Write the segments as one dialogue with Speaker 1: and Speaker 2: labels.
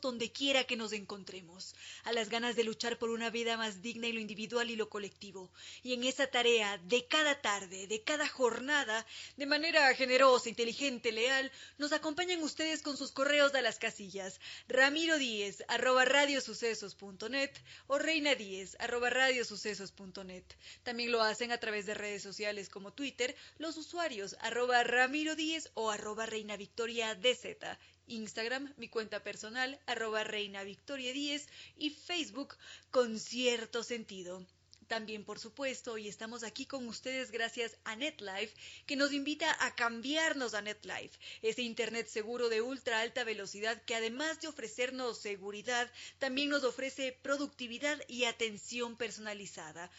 Speaker 1: donde quiera que nos encontremos, a las ganas de luchar por una vida más digna en lo individual y lo colectivo. Y en esa tarea de cada tarde, de cada jornada, de manera generosa, inteligente, leal, nos acompañan ustedes con sus correos a las casillas ramiro díez arroba radiosucesos.net o reina díez arroba radiosucesos.net. También lo hacen a través de redes sociales como Twitter, los usuarios arroba ramiro díez o arroba reina victoria dz Instagram, mi cuenta personal, arroba reina victoria 10 y Facebook con cierto sentido. También, por supuesto, hoy estamos aquí con ustedes gracias a NetLife, que nos invita a cambiarnos a NetLife, ese Internet seguro de ultra alta velocidad que además de ofrecernos seguridad, también nos ofrece productividad y atención personalizada.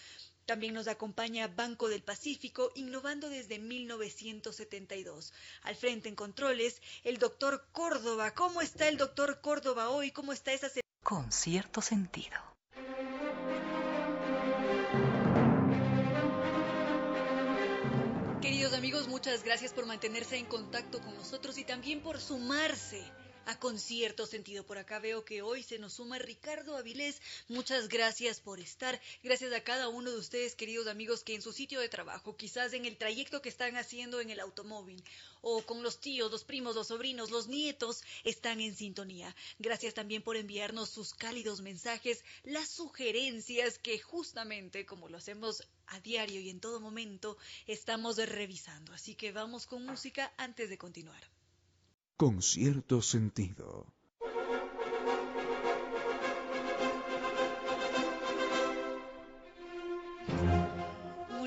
Speaker 1: También nos acompaña Banco del Pacífico, innovando desde 1972. Al frente en controles, el doctor Córdoba. ¿Cómo está el doctor Córdoba hoy? ¿Cómo está esa...
Speaker 2: Con cierto sentido.
Speaker 1: Queridos amigos, muchas gracias por mantenerse en contacto con nosotros y también por sumarse a concierto sentido. Por acá veo que hoy se nos suma Ricardo Avilés. Muchas gracias por estar. Gracias a cada uno de ustedes, queridos amigos, que en su sitio de trabajo, quizás en el trayecto que están haciendo en el automóvil, o con los tíos, los primos, los sobrinos, los nietos, están en sintonía. Gracias también por enviarnos sus cálidos mensajes, las sugerencias que justamente, como lo hacemos a diario y en todo momento, estamos revisando. Así que vamos con música antes de continuar
Speaker 3: con cierto sentido.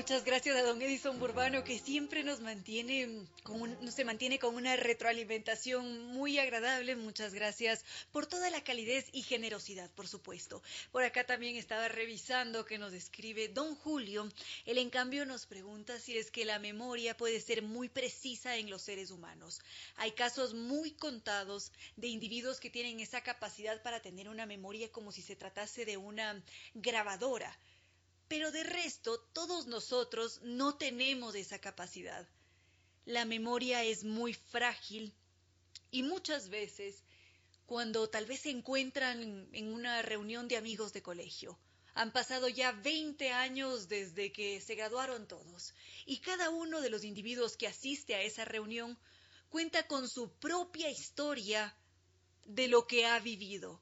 Speaker 1: Muchas gracias a don Edison Burbano que siempre nos mantiene con se mantiene con una retroalimentación muy agradable. Muchas gracias por toda la calidez y generosidad, por supuesto. Por acá también estaba revisando que nos escribe don Julio. Él en cambio nos pregunta si es que la memoria puede ser muy precisa en los seres humanos. Hay casos muy contados de individuos que tienen esa capacidad para tener una memoria como si se tratase de una grabadora pero de resto, todos nosotros no tenemos esa capacidad. La memoria es muy frágil y muchas veces, cuando tal vez se encuentran en una reunión de amigos de colegio, han pasado ya 20 años desde que se graduaron todos y cada uno de los individuos que asiste a esa reunión cuenta con su propia historia de lo que ha vivido.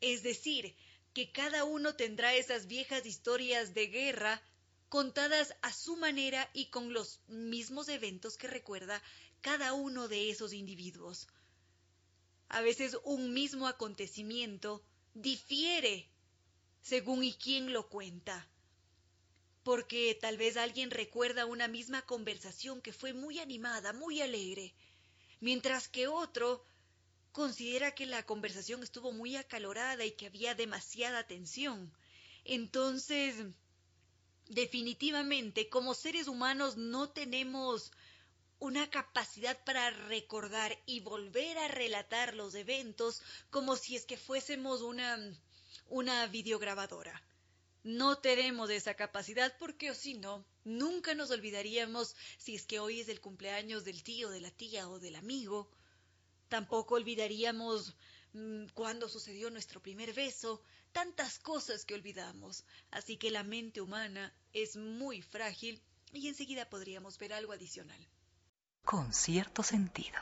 Speaker 1: Es decir, que cada uno tendrá esas viejas historias de guerra contadas a su manera y con los mismos eventos que recuerda cada uno de esos individuos. A veces un mismo acontecimiento difiere según y quién lo cuenta, porque tal vez alguien recuerda una misma conversación que fue muy animada, muy alegre, mientras que otro considera que la conversación estuvo muy acalorada y que había demasiada tensión. Entonces, definitivamente, como seres humanos no tenemos una capacidad para recordar y volver a relatar los eventos como si es que fuésemos una, una videograbadora. No tenemos esa capacidad porque o si no, nunca nos olvidaríamos si es que hoy es el cumpleaños del tío, de la tía o del amigo, Tampoco olvidaríamos mmm, cuando sucedió nuestro primer beso, tantas cosas que olvidamos. Así que la mente humana es muy frágil y enseguida podríamos ver algo adicional.
Speaker 2: Con cierto sentido.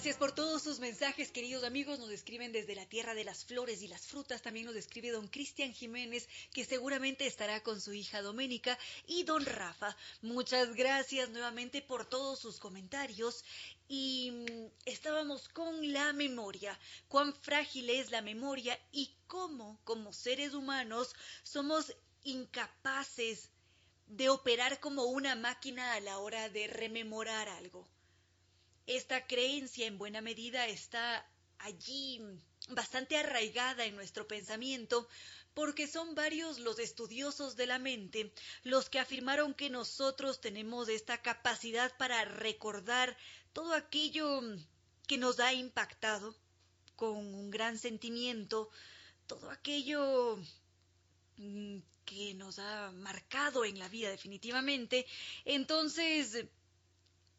Speaker 1: Gracias por todos sus mensajes, queridos amigos. Nos escriben desde la tierra de las flores y las frutas. También nos escribe don Cristian Jiménez, que seguramente estará con su hija Doménica, y don Rafa. Muchas gracias nuevamente por todos sus comentarios. Y mm, estábamos con la memoria. Cuán frágil es la memoria y cómo, como seres humanos, somos incapaces de operar como una máquina a la hora de rememorar algo. Esta creencia en buena medida está allí bastante arraigada en nuestro pensamiento porque son varios los estudiosos de la mente los que afirmaron que nosotros tenemos esta capacidad para recordar todo aquello que nos ha impactado con un gran sentimiento, todo aquello mm, que nos ha marcado en la vida definitivamente. Entonces,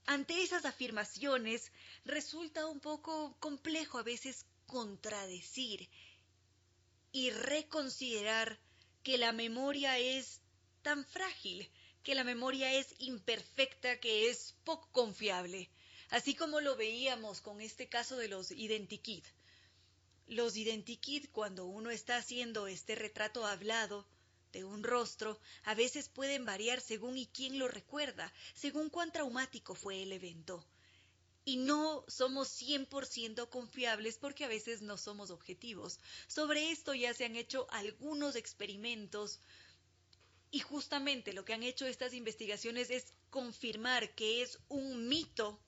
Speaker 1: ante esas afirmaciones resulta un poco complejo a veces contradecir y reconsiderar que la memoria es tan frágil, que la memoria es imperfecta, que es poco confiable, así como lo veíamos con este caso de los identikit. Los identikit, cuando uno está haciendo este retrato hablado, de un rostro a veces pueden variar según y quién lo recuerda, según cuán traumático fue el evento. Y no somos 100% confiables porque a veces no somos objetivos. Sobre esto ya se han hecho algunos experimentos y justamente lo que han hecho estas investigaciones es confirmar que es un mito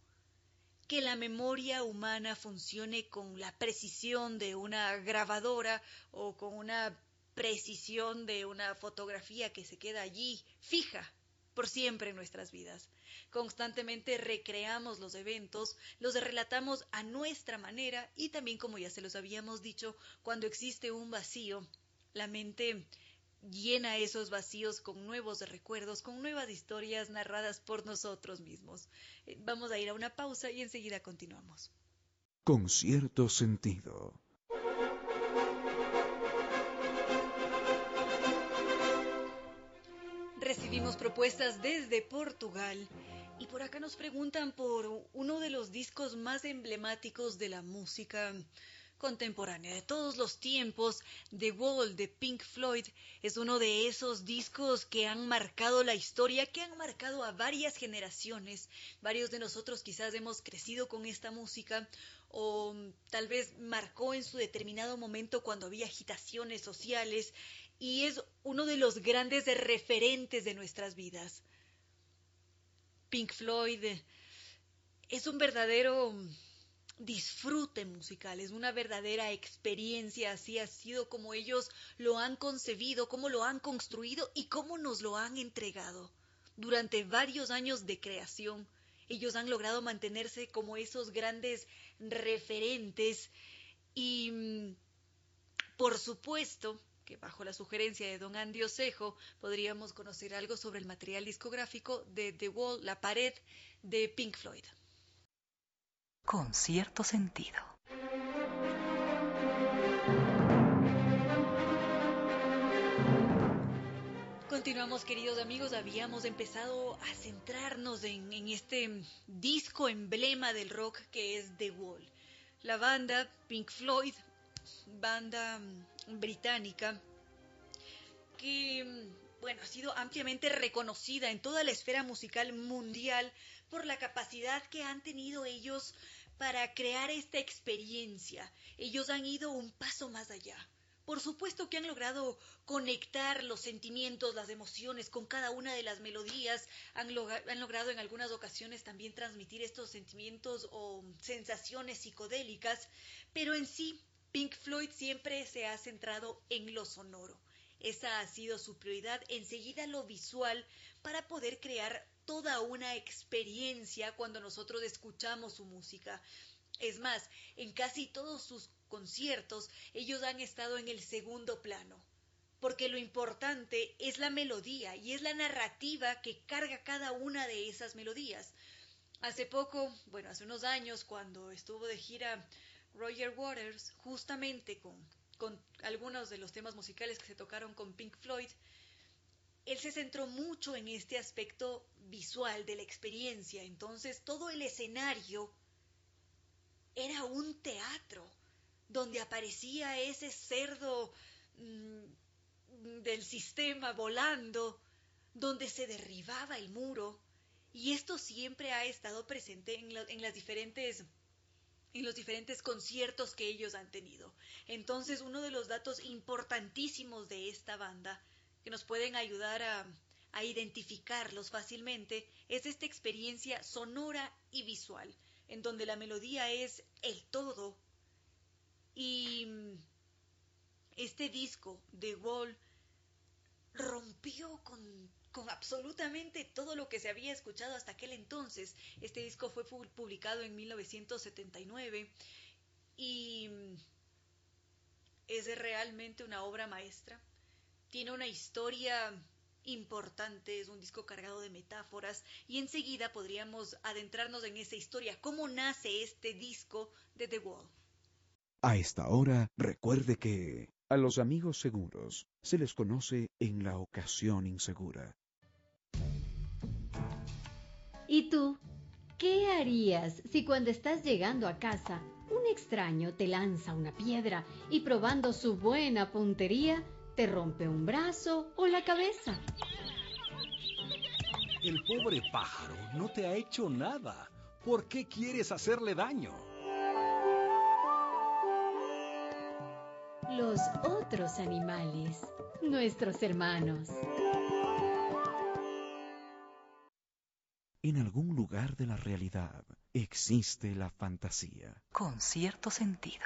Speaker 1: que la memoria humana funcione con la precisión de una grabadora o con una precisión de una fotografía que se queda allí fija por siempre en nuestras vidas. Constantemente recreamos los eventos, los relatamos a nuestra manera y también, como ya se los habíamos dicho, cuando existe un vacío, la mente llena esos vacíos con nuevos recuerdos, con nuevas historias narradas por nosotros mismos. Eh, vamos a ir a una pausa y enseguida continuamos.
Speaker 3: Con cierto sentido.
Speaker 1: Recibimos propuestas desde Portugal y por acá nos preguntan por uno de los discos más emblemáticos de la música contemporánea de todos los tiempos, The Wall de Pink Floyd es uno de esos discos que han marcado la historia, que han marcado a varias generaciones. Varios de nosotros quizás hemos crecido con esta música o tal vez marcó en su determinado momento cuando había agitaciones sociales y es uno de los grandes referentes de nuestras vidas. Pink Floyd es un verdadero disfrute musical, es una verdadera experiencia, así ha sido como ellos lo han concebido, cómo lo han construido y cómo nos lo han entregado. Durante varios años de creación, ellos han logrado mantenerse como esos grandes referentes y, mm, por supuesto, que bajo la sugerencia de don Andy Osejo podríamos conocer algo sobre el material discográfico de The Wall, la pared de Pink Floyd.
Speaker 2: Con cierto sentido.
Speaker 1: Continuamos, queridos amigos. Habíamos empezado a centrarnos en, en, este disco emblema del rock que es The Wall. La banda Pink Floyd, banda británica que bueno, ha sido ampliamente reconocida en toda la esfera musical mundial por la capacidad que han tenido ellos para crear esta experiencia. Ellos han ido un paso más allá. Por supuesto que han logrado conectar los sentimientos, las emociones con cada una de las melodías, han, han, logrado en algunas ocasiones también transmitir estos sentimientos o sensaciones psicodélicas, pero en sí Pink Floyd siempre se ha centrado en lo sonoro. Esa ha sido su prioridad, enseguida lo visual, para poder crear toda una experiencia cuando nosotros escuchamos su música. Es más, en casi todos sus conciertos ellos han estado en el segundo plano, porque lo importante es la melodía y es la narrativa que carga cada una de esas melodías. Hace poco, bueno, hace unos años, cuando estuvo de gira Roger Waters, justamente con, con algunos de los temas musicales que se tocaron con Pink Floyd, él se centró mucho en este aspecto visual de la experiencia. Entonces, todo el escenario era un teatro donde aparecía ese cerdo mm, del sistema volando, donde se derribaba el muro. Y esto siempre ha estado presente en, en las diferentes en los diferentes conciertos que ellos han tenido. Entonces, uno de los datos importantísimos de esta banda que nos pueden ayudar a, a identificarlos fácilmente es esta experiencia sonora y visual, en donde la melodía es el todo. Y este disco de Wall rompió con, con, absolutamente todo lo que se había escuchado hasta aquel entonces. Este disco fue publicado en 1979 y es realmente una obra maestra. Tiene una historia importante, es un disco cargado de metáforas y enseguida podríamos adentrarnos en esa historia, cómo nace este disco de The Wall.
Speaker 3: A esta hora, recuerde que a los amigos seguros se les conoce en la ocasión insegura.
Speaker 4: ¿Y tú? ¿Qué harías si cuando estás llegando a casa un extraño te lanza una piedra y probando su buena puntería te rompe un brazo o la cabeza.
Speaker 5: El pobre pájaro no te ha hecho nada. ¿Por qué quieres hacerle daño?
Speaker 4: Los otros animales, nuestros hermanos.
Speaker 3: En algún lugar de la realidad existe la fantasía.
Speaker 2: Con cierto sentido.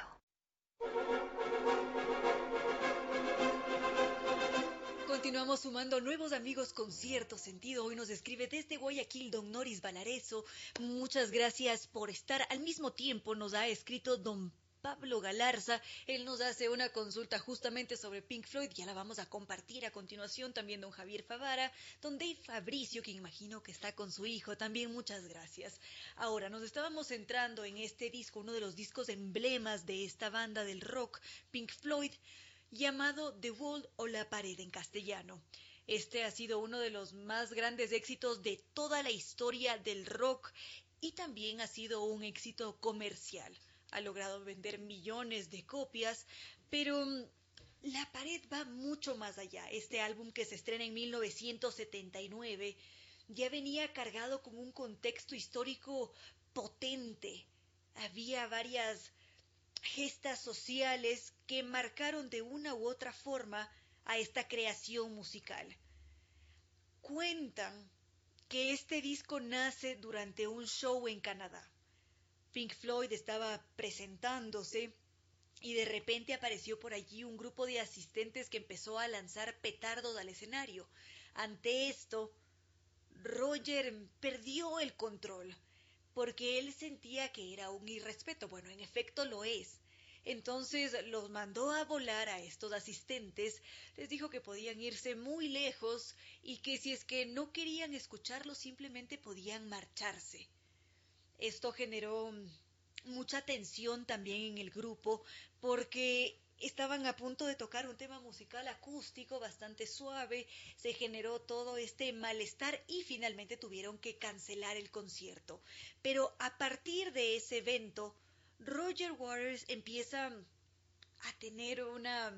Speaker 1: Continuamos sumando nuevos amigos con cierto sentido. Hoy nos escribe desde Guayaquil don Noris Valareso. Muchas gracias por estar. Al mismo tiempo nos ha escrito don Pablo Galarza. Él nos hace una consulta justamente sobre Pink Floyd. Ya la vamos a compartir a continuación. También don Javier Favara, don Dave Fabricio, que imagino que está con su hijo. También muchas gracias. Ahora, nos estábamos centrando en este disco, uno de los discos emblemas de esta banda del rock, Pink Floyd llamado The Wall o La Pared en castellano. Este ha sido uno de los más grandes éxitos de toda la historia del rock y también ha sido un éxito comercial. Ha logrado vender millones de copias, pero mm, La Pared va mucho más allá. Este álbum que se estrena en 1979 ya venía cargado con un contexto histórico potente. Había varias gestas sociales que marcaron de una u otra forma a esta creación musical. Cuentan que este disco nace durante un show en Canadá. Pink Floyd estaba presentándose y de repente apareció por allí un grupo de asistentes que empezó a lanzar petardos al escenario. Ante esto, Roger perdió el control porque él sentía que era un irrespeto. Bueno, en efecto lo es. Entonces los mandó a volar a estos asistentes, les dijo que podían irse muy lejos y que si es que no querían escucharlo simplemente podían marcharse. Esto generó mucha tensión también en el grupo porque estaban a punto de tocar un tema musical acústico bastante suave, se generó todo este malestar y finalmente tuvieron que cancelar el concierto. Pero a partir de ese evento, Roger Waters empieza a tener una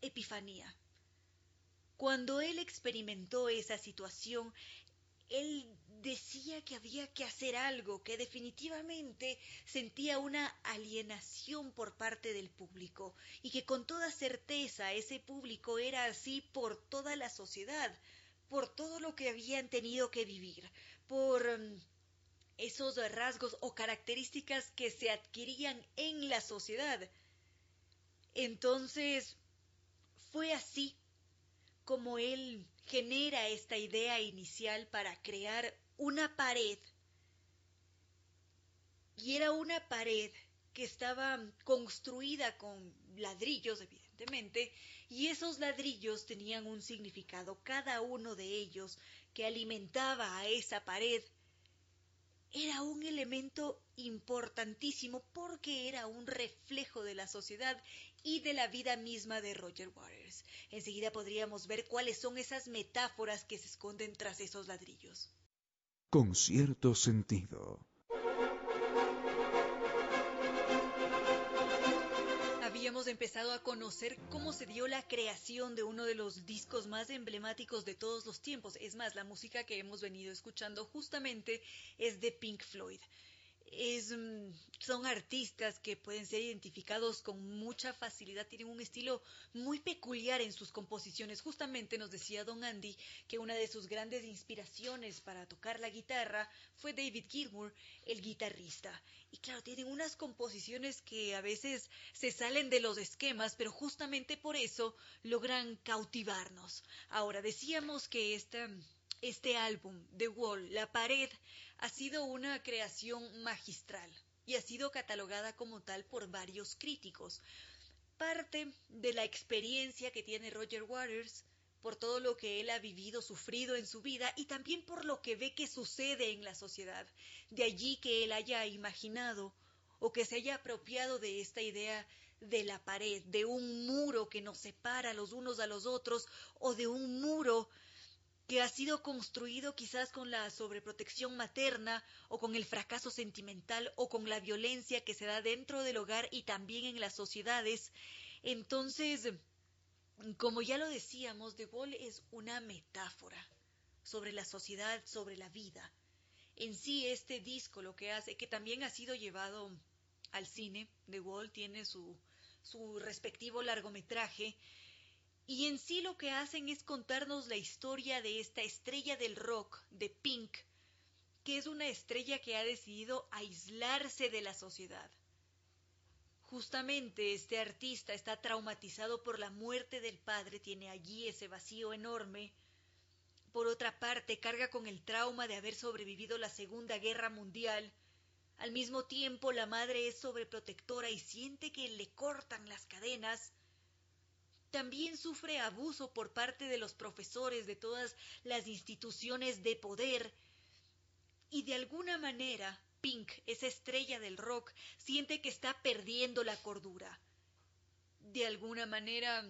Speaker 1: epifanía. Cuando él experimentó esa situación, él decía que había que hacer algo, que definitivamente sentía una alienación por parte del público y que con toda certeza ese público era así por toda la sociedad, por todo lo que habían tenido que vivir, por mm, esos rasgos o características que se adquirían en la sociedad. Entonces, fue así como él genera esta idea inicial para crear una pared. Y era una pared que estaba construida con ladrillos, evidentemente, y esos ladrillos tenían un significado, cada uno de ellos que alimentaba a esa pared era un elemento importantísimo porque era un reflejo de la sociedad y de la vida misma de Roger Waters. Enseguida podríamos ver cuáles son esas metáforas que se esconden tras esos ladrillos
Speaker 3: con cierto sentido.
Speaker 1: Habíamos empezado a conocer cómo se dio la creación de uno de los discos más emblemáticos de todos los tiempos. Es más, la música que hemos venido escuchando justamente es de Pink Floyd mm, son artistas que pueden ser identificados con mucha facilidad, tienen un estilo muy peculiar en sus composiciones. Justamente nos decía Don Andy que una de sus grandes inspiraciones para tocar la guitarra fue David Gilmour, el guitarrista. Y claro, tienen unas composiciones que a veces se salen de los esquemas, pero justamente por eso logran cautivarnos. Ahora, decíamos que esta este álbum, The Wall, La Pared, ha sido una creación magistral y ha sido catalogada como tal por varios críticos. Parte de la experiencia que tiene Roger Waters, por todo lo que él ha vivido, sufrido en su vida y también por lo que ve que sucede en la sociedad. De allí que él haya imaginado o que se haya apropiado de esta idea de la pared, de un muro que nos separa los unos a los otros o de un muro que ha sido construido quizás con la sobreprotección materna o con el fracaso sentimental o con la violencia que se da dentro del hogar y también en las sociedades. Entonces, como ya lo decíamos, De Gaulle es una metáfora sobre la sociedad, sobre la vida. En sí, este disco lo que hace, que también ha sido llevado al cine, De Gaulle tiene su, su respectivo largometraje, y en sí lo que hacen es contarnos la historia de esta estrella del rock, de Pink, que es una estrella que ha decidido aislarse de la sociedad. Justamente este artista está traumatizado por la muerte del padre, tiene allí ese vacío enorme. Por otra parte, carga con el trauma de haber sobrevivido la Segunda Guerra Mundial. Al mismo tiempo, la madre es sobreprotectora y siente que le cortan las cadenas también sufre abuso por parte de los profesores de todas las instituciones de poder. Y de alguna manera, Pink, esa estrella del rock, siente que está perdiendo la cordura. De alguna manera,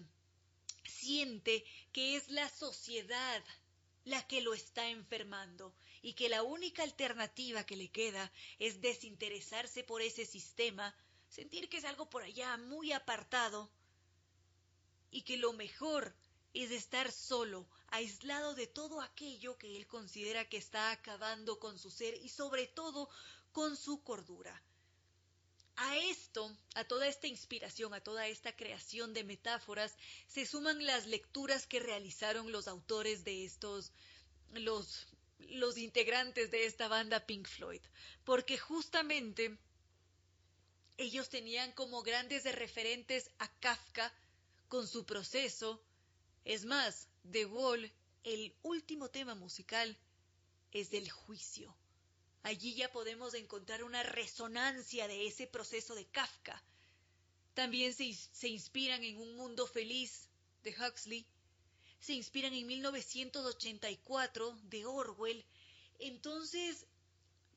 Speaker 1: siente que es la sociedad la que lo está enfermando y que la única alternativa que le queda es desinteresarse por ese sistema, sentir que es algo por allá muy apartado y que lo mejor es estar solo, aislado de todo aquello que él considera que está acabando con su ser y sobre todo con su cordura. A esto, a toda esta inspiración, a toda esta creación de metáforas, se suman las lecturas que realizaron los autores de estos, los, los integrantes de esta banda Pink Floyd, porque justamente ellos tenían como grandes referentes a Kafka, con su proceso. Es más, de Wall, el último tema musical es del juicio. Allí ya podemos encontrar una resonancia de ese proceso de Kafka. También se, se inspiran en Un Mundo Feliz de Huxley, se inspiran en 1984 de Orwell. Entonces,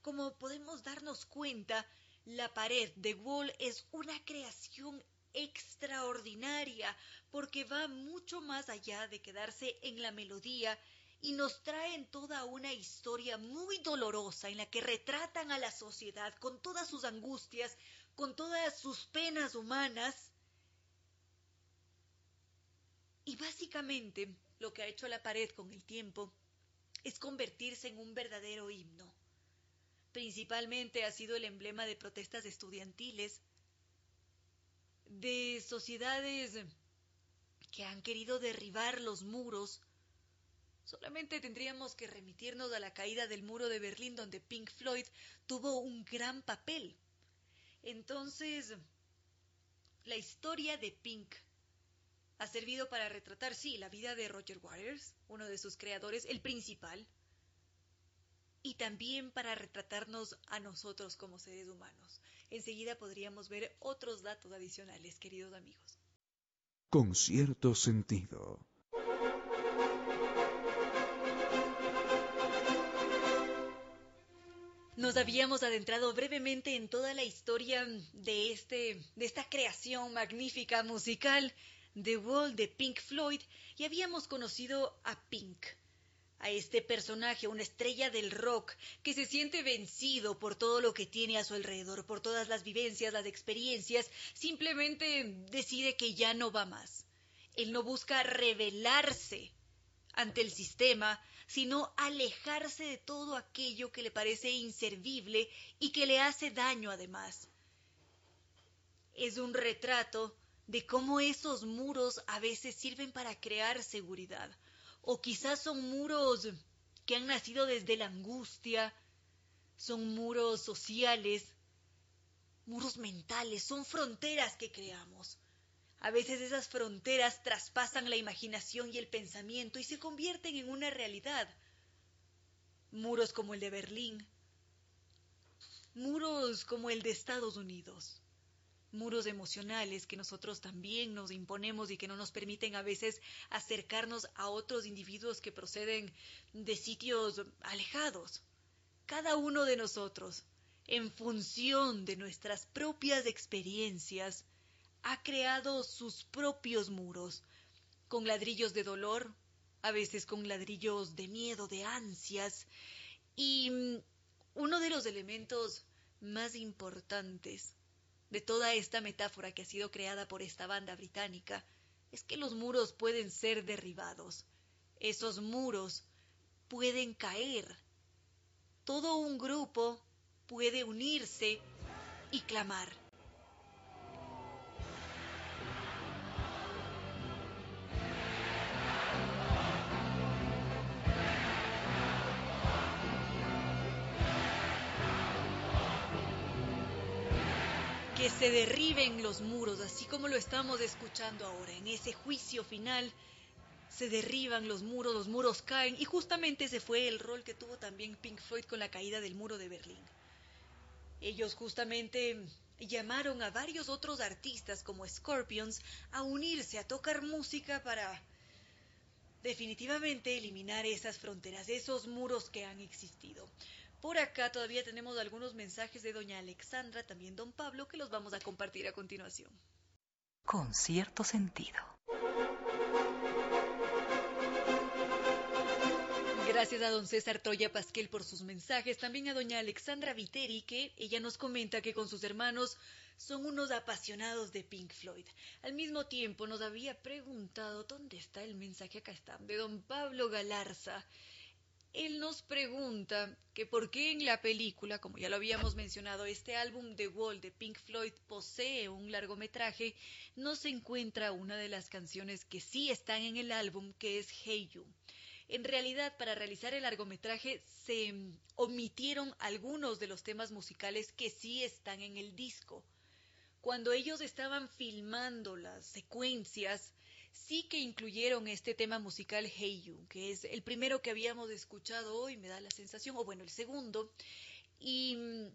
Speaker 1: como podemos darnos cuenta, La pared de Wall es una creación extraordinaria porque va mucho más allá de quedarse en la melodía y nos traen toda una historia muy dolorosa en la que retratan a la sociedad con todas sus angustias, con todas sus penas humanas. Y básicamente lo que ha hecho la pared con el tiempo es convertirse en un verdadero himno. Principalmente ha sido el emblema de protestas estudiantiles, de sociedades que han querido derribar los muros, solamente tendríamos que remitirnos a la caída del muro de Berlín donde Pink Floyd tuvo un gran papel. Entonces, la historia de Pink ha servido para retratar, sí, la vida de Roger Waters, uno de sus creadores, el principal, y también para retratarnos a nosotros como seres humanos. Enseguida podríamos ver otros datos adicionales, queridos amigos.
Speaker 3: Con cierto sentido.
Speaker 1: Nos habíamos adentrado brevemente en toda la historia de, este, de esta creación magnífica musical, The Wall de Pink Floyd, y habíamos conocido a Pink, a este personaje, una estrella del rock, que se siente vencido por todo lo que tiene a su alrededor, por todas las vivencias, las experiencias, simplemente decide que ya no va más. Él no busca rebelarse ante el sistema, sino alejarse de todo aquello que le parece inservible y que le hace daño además. Es un retrato de cómo esos muros a veces sirven para crear seguridad, o quizás son muros que han nacido desde la angustia, son muros sociales, muros mentales, son fronteras que creamos. A veces esas fronteras traspasan la imaginación y el pensamiento y se convierten en una realidad. Muros como el de Berlín, muros como el de Estados Unidos, muros emocionales que nosotros también nos imponemos y que no nos permiten a veces acercarnos a otros individuos que proceden de sitios alejados. Cada uno de nosotros, en función de nuestras propias experiencias, ha creado sus propios muros, con ladrillos de dolor, a veces con ladrillos de miedo, de ansias, y mm, uno de los elementos más importantes de toda esta metáfora que ha sido creada por esta banda británica es que los muros pueden ser derribados. Esos muros pueden caer. Todo un grupo puede unirse y clamar. Se derriben los muros, así como lo estamos escuchando ahora. En ese juicio final se derriban los muros, los muros caen, y justamente ese fue el rol que tuvo también Pink Floyd con la caída del muro de Berlín. Ellos justamente llamaron a varios otros artistas como Scorpions a unirse, a tocar música para definitivamente eliminar esas fronteras, esos muros que han existido. Por acá todavía tenemos algunos mensajes de doña Alexandra, también don Pablo, que los vamos a compartir a continuación.
Speaker 2: Con cierto sentido.
Speaker 1: Gracias a don César Toya Pasquel por sus mensajes, también a doña Alexandra Viteri, que ella nos comenta que con sus hermanos son unos apasionados de Pink Floyd. Al mismo tiempo nos había preguntado dónde está el mensaje, acá está, de don Pablo Galarza, él nos pregunta que por qué en la película, como ya lo habíamos mencionado, este álbum The Wall de Pink Floyd posee un largometraje, no se encuentra una de las canciones que sí están en el álbum, que es Hey You. En realidad, para realizar el largometraje se omitieron algunos de los temas musicales que sí están en el disco. Cuando ellos estaban filmando las secuencias, sí que incluyeron este tema musical Hey You, que es el primero que habíamos escuchado hoy, me da la sensación, o bueno, el segundo. Y mm,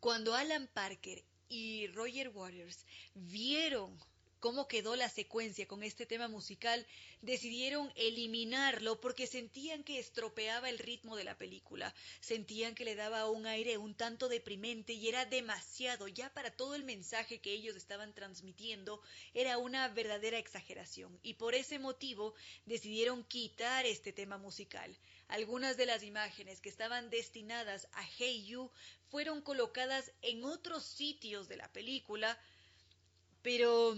Speaker 1: cuando Alan Parker y Roger Waters vieron cómo quedó la secuencia con este tema musical, decidieron eliminarlo porque sentían que estropeaba el ritmo de la película, sentían que le daba un aire un tanto deprimente y era demasiado ya para todo el mensaje que ellos estaban transmitiendo, era una verdadera exageración y por ese motivo decidieron quitar este tema musical. Algunas de las imágenes que estaban destinadas a Hey You fueron colocadas en otros sitios de la película, pero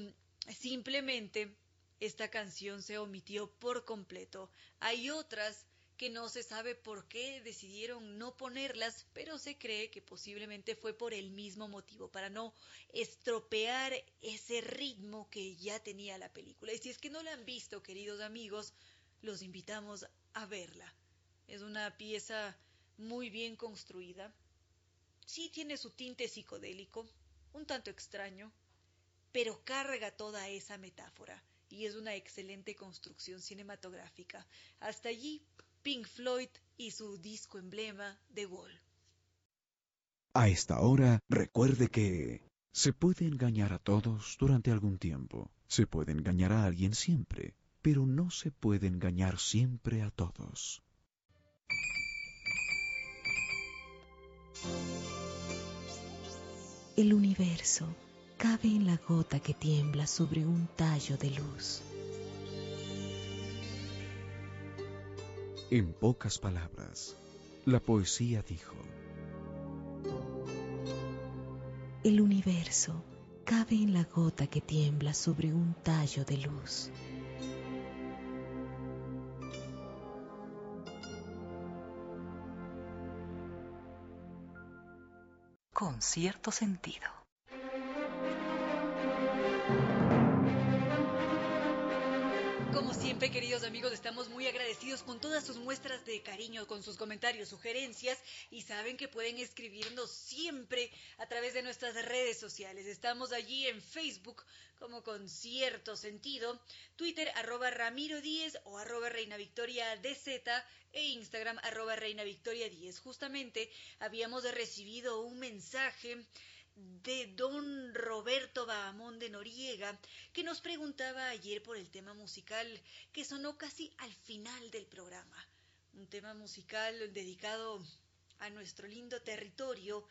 Speaker 1: Simplemente esta canción se omitió por completo. Hay otras que no se sabe por qué decidieron no ponerlas, pero se cree que posiblemente fue por el mismo motivo, para no estropear ese ritmo que ya tenía la película. Y si es que no la han visto, queridos amigos, los invitamos a verla. Es una pieza muy bien construida. Sí tiene su tinte psicodélico, un tanto extraño, pero carga toda esa metáfora y es una excelente construcción cinematográfica. Hasta allí, Pink Floyd y su disco emblema The Wall.
Speaker 3: A esta hora, recuerde que se puede engañar a todos durante algún tiempo, se puede engañar a alguien siempre, pero no se puede engañar siempre a todos.
Speaker 6: El universo cabe en la gota que tiembla sobre un tallo de luz.
Speaker 3: En pocas palabras, la poesía dijo,
Speaker 6: El universo cabe en la gota que tiembla sobre un tallo de luz.
Speaker 2: Con cierto sentido.
Speaker 1: Como siempre, queridos amigos, estamos muy agradecidos con todas sus muestras de cariño, con sus comentarios, sugerencias y saben que pueden escribirnos siempre a través de nuestras redes sociales. Estamos allí en Facebook como con cierto sentido, Twitter arroba Ramiro 10 o arroba Reina Victoria DZ e Instagram arroba Reina Victoria 10. Justamente habíamos recibido un mensaje de don Roberto Bahamón de Noriega, que nos preguntaba ayer por el tema musical que sonó casi al final del programa. Un tema musical dedicado a nuestro lindo territorio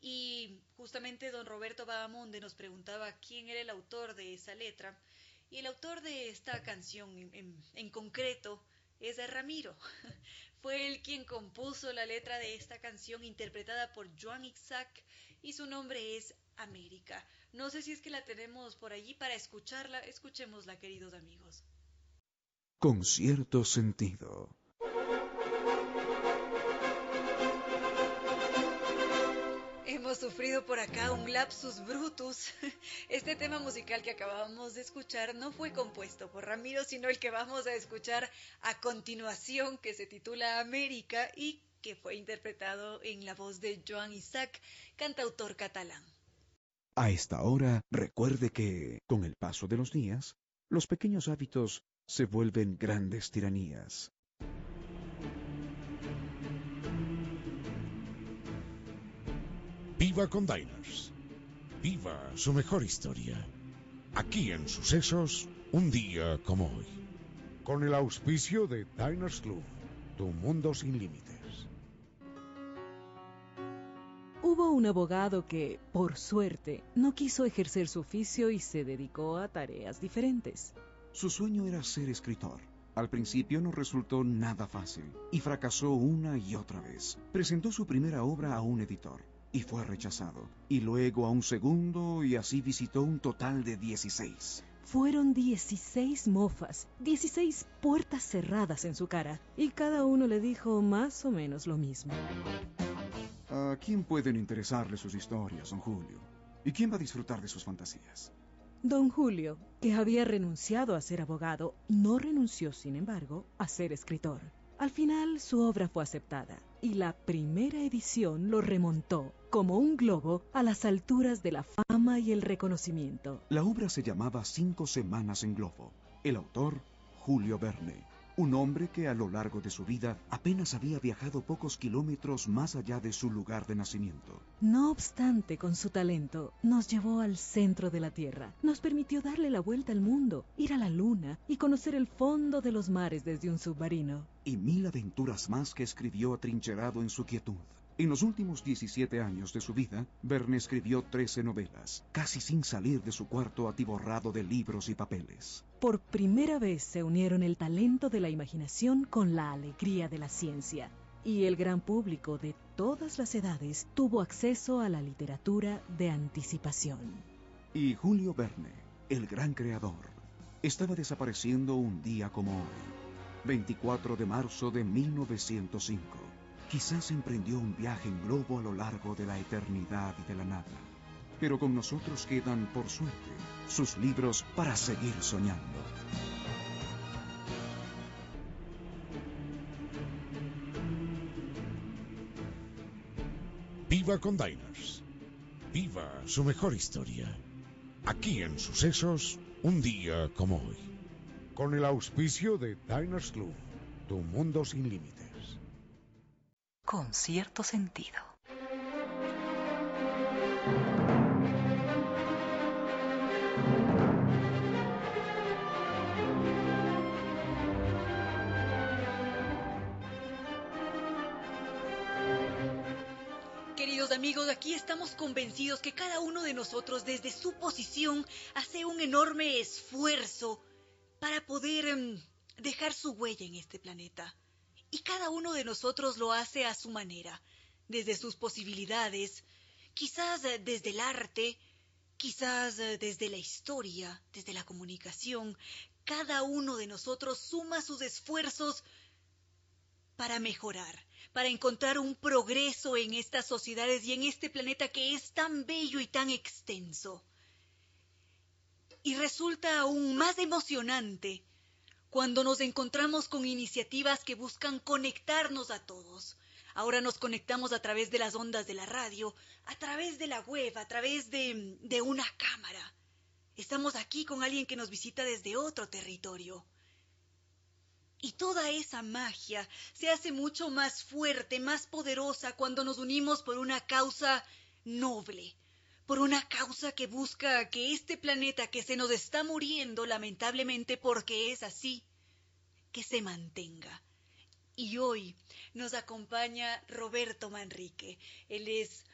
Speaker 1: y justamente don Roberto Bahamonde nos preguntaba quién era el autor de esa letra y el autor de esta canción en, en concreto es Ramiro. Fue él quien compuso la letra de esta canción interpretada por Joan Isaac y su nombre es América. No sé si es que la tenemos por allí para escucharla. Escuchémosla, queridos amigos.
Speaker 3: Con cierto sentido.
Speaker 1: Hemos sufrido por acá un lapsus brutus. Este tema musical que acabamos de escuchar no fue compuesto por Ramiro, sino el que vamos a escuchar a continuación, que se titula América y que fue interpretado en la voz de Joan Isaac, cantautor catalán.
Speaker 3: A esta hora, recuerde que, con el paso de los días, los pequeños hábitos se vuelven grandes tiranías.
Speaker 7: Viva con Diners. Viva su mejor historia. Aquí en Sucesos, un día como hoy. Con el auspicio de Diners Club, tu mundo sin límites.
Speaker 6: Hubo un abogado que, por suerte, no quiso ejercer su oficio y se dedicó a tareas diferentes.
Speaker 3: Su sueño era ser escritor. Al principio no resultó nada fácil y fracasó una y otra vez. Presentó su primera obra a un editor y fue rechazado, y luego a un segundo y así visitó un total de 16.
Speaker 6: Fueron 16 mofas, 16 puertas cerradas en su cara, y cada uno le dijo más o menos lo mismo.
Speaker 3: ¿A quién pueden interesarle sus historias, don Julio? ¿Y quién va a disfrutar de sus fantasías?
Speaker 6: Don Julio, que había renunciado a ser abogado, no renunció, sin embargo, a ser escritor. Al final su obra fue aceptada y la primera edición lo remontó como un globo a las alturas de la fama y el reconocimiento.
Speaker 3: La obra se llamaba Cinco Semanas en Globo. El autor, Julio Verne un hombre que a lo largo de su vida apenas había viajado pocos kilómetros más allá de su lugar de nacimiento.
Speaker 6: No obstante, con su talento, nos llevó al centro de la Tierra, nos permitió darle la vuelta al mundo, ir a la Luna y conocer el fondo de los mares desde un submarino.
Speaker 3: Y mil aventuras más que escribió atrincherado en su quietud. En los últimos 17 años de su vida, Verne escribió 13 novelas, casi sin salir de su cuarto atiborrado de libros y papeles.
Speaker 6: Por primera vez se unieron el talento de la imaginación con la alegría de la ciencia, y el gran público de todas las edades tuvo acceso a la literatura de anticipación.
Speaker 3: Y Julio Verne, el gran creador, estaba desapareciendo un día como hoy, 24 de marzo de 1905 Quizás emprendió un viaje en globo a lo largo de la eternidad y de la nada. Pero con nosotros quedan, por suerte, sus libros para seguir soñando.
Speaker 7: Viva con Diners. Viva su mejor historia. Aquí en Sucesos, un día como hoy. Con el auspicio de Diners Club, tu mundo sin límites
Speaker 2: con cierto sentido.
Speaker 1: Queridos amigos, aquí estamos convencidos que cada uno de nosotros desde su posición hace un enorme esfuerzo para poder em, dejar su huella en este planeta Y cada uno de nosotros lo hace a su manera, desde sus posibilidades, quizás eh, desde el arte, quizás eh, desde la historia, desde la comunicación. Cada uno de nosotros suma sus esfuerzos para mejorar, para encontrar un progreso en estas sociedades y en este planeta que es tan bello y tan extenso. Y resulta aún más emocionante cuando nos encontramos con iniciativas que buscan conectarnos a todos. Ahora nos conectamos a través de las ondas de la radio, a través de la web, a través de, de una cámara. Estamos aquí con alguien que nos visita desde otro territorio. Y toda esa magia se hace mucho más fuerte, más poderosa cuando nos unimos por una causa noble, por una causa que busca que este planeta que se nos está muriendo lamentablemente porque es así, que se mantenga. Y hoy nos acompaña Roberto Manrique. Él es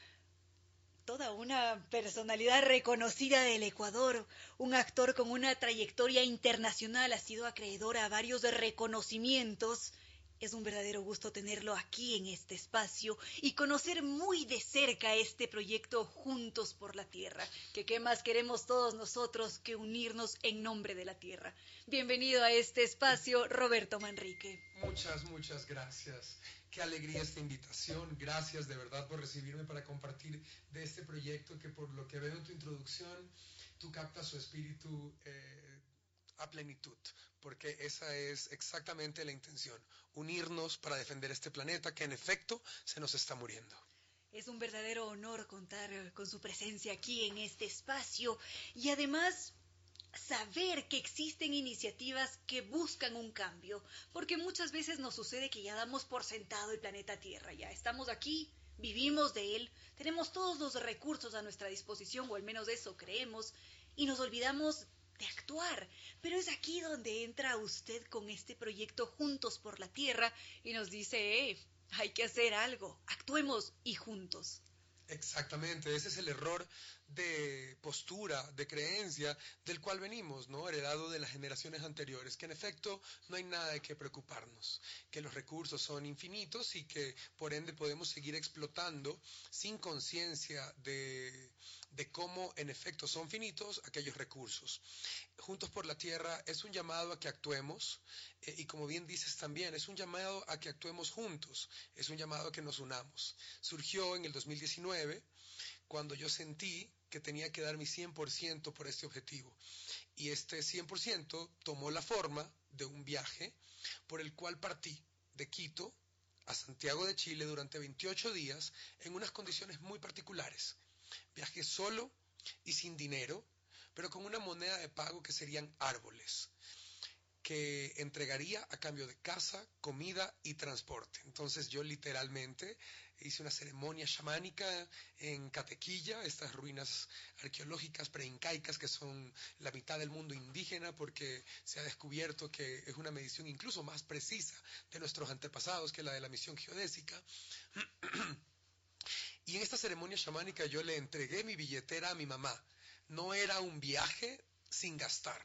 Speaker 1: toda una personalidad reconocida del Ecuador, un actor con una trayectoria internacional, ha sido acreedor a varios reconocimientos. Es un verdadero gusto tenerlo aquí en este espacio y conocer muy de cerca este proyecto Juntos por la Tierra, que qué más queremos todos nosotros que unirnos en nombre de la Tierra. Bienvenido a este espacio, Roberto Manrique.
Speaker 8: Muchas, muchas gracias. Qué alegría esta invitación. Gracias de verdad por recibirme para compartir de este proyecto que por lo que veo en tu introducción, tú captas su espíritu eh, a plenitud, porque esa es exactamente la intención, unirnos para defender este planeta que en efecto se nos está muriendo.
Speaker 1: Es un verdadero honor contar con su presencia aquí en este espacio y además saber que existen iniciativas que buscan un cambio, porque muchas veces nos sucede que ya damos por sentado el planeta Tierra, ya estamos aquí, vivimos de él, tenemos todos los recursos a nuestra disposición, o al menos eso creemos, y nos olvidamos de actuar. Pero es aquí donde entra usted con este proyecto Juntos por la Tierra y nos dice, eh, hay que hacer algo, actuemos y juntos.
Speaker 8: Exactamente, ese es el error de postura, de creencia del cual venimos, ¿no? Heredado de las generaciones anteriores, que en efecto no hay nada de qué preocuparnos, que los recursos son infinitos y que por ende podemos seguir explotando sin conciencia de, de cómo en efecto son finitos aquellos recursos. Juntos por la Tierra es un llamado a que actuemos eh, y como bien dices también, es un llamado a que actuemos juntos, es un llamado a que nos unamos. Surgió en el 2019 cuando yo sentí que tenía que dar mi 100% por este objetivo. Y este 100% tomó la forma de un viaje por el cual partí de Quito a Santiago de Chile durante 28 días en unas condiciones muy particulares. Viajé solo y sin dinero, pero con una moneda de pago que serían árboles que entregaría a cambio de casa, comida y transporte. Entonces yo literalmente hice una ceremonia chamánica en Catequilla, estas ruinas arqueológicas preincaicas que son la mitad del mundo indígena porque se ha descubierto que es una medición incluso más precisa de nuestros antepasados que la de la misión geodésica. y en esta ceremonia chamánica yo le entregué mi billetera a mi mamá. No era un viaje sin gastar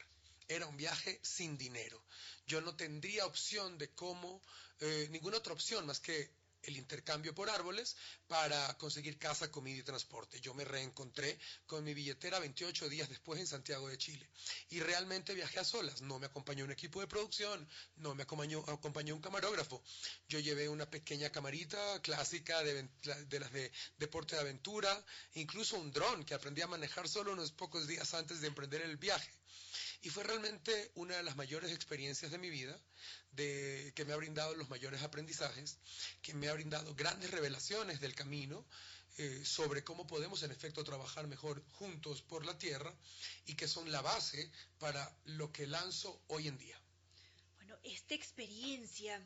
Speaker 8: era un viaje sin dinero. Yo no tendría opción de cómo, eh, ninguna otra opción más que el intercambio por árboles para conseguir casa, comida y transporte. Yo me reencontré con mi billetera 28 días después en Santiago de Chile y realmente viajé a solas. No me acompañó un equipo de producción, no me acompañó, acompañó un camarógrafo. Yo llevé una pequeña camarita clásica de, de las de deporte de aventura, incluso un dron que aprendí a manejar solo unos pocos días antes de emprender el viaje. Y fue realmente una de las mayores experiencias de mi vida, de, que me ha brindado los mayores aprendizajes, que me ha brindado grandes revelaciones del camino eh, sobre cómo podemos en efecto trabajar mejor juntos por la tierra y que son la base para lo que lanzo hoy en día.
Speaker 1: Bueno, esta experiencia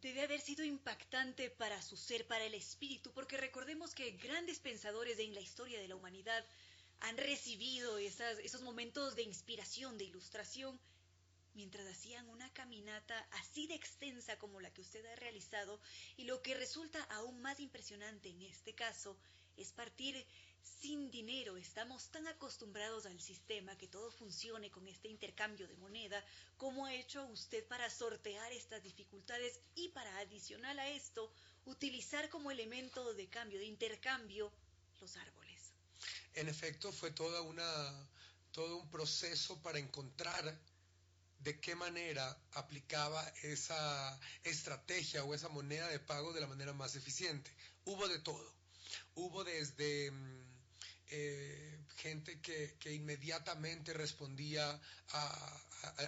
Speaker 1: debe haber sido impactante para su ser, para el espíritu, porque recordemos que grandes pensadores en la historia de la humanidad han recibido esos momentos de inspiración, de ilustración, mientras hacían una caminata así de extensa como la que usted ha realizado, y lo que resulta aún más impresionante en este caso es partir sin dinero. Estamos tan acostumbrados al sistema que todo funcione con este intercambio de moneda. ¿Cómo ha hecho usted para sortear estas dificultades y para adicional a esto, utilizar como elemento de cambio, de intercambio, los árboles?
Speaker 8: En efecto, fue toda una, todo un proceso para encontrar de qué manera aplicaba esa estrategia o esa moneda de pago de la manera más eficiente. Hubo de todo. Hubo desde mm, eh, gente que, inmediatamente respondía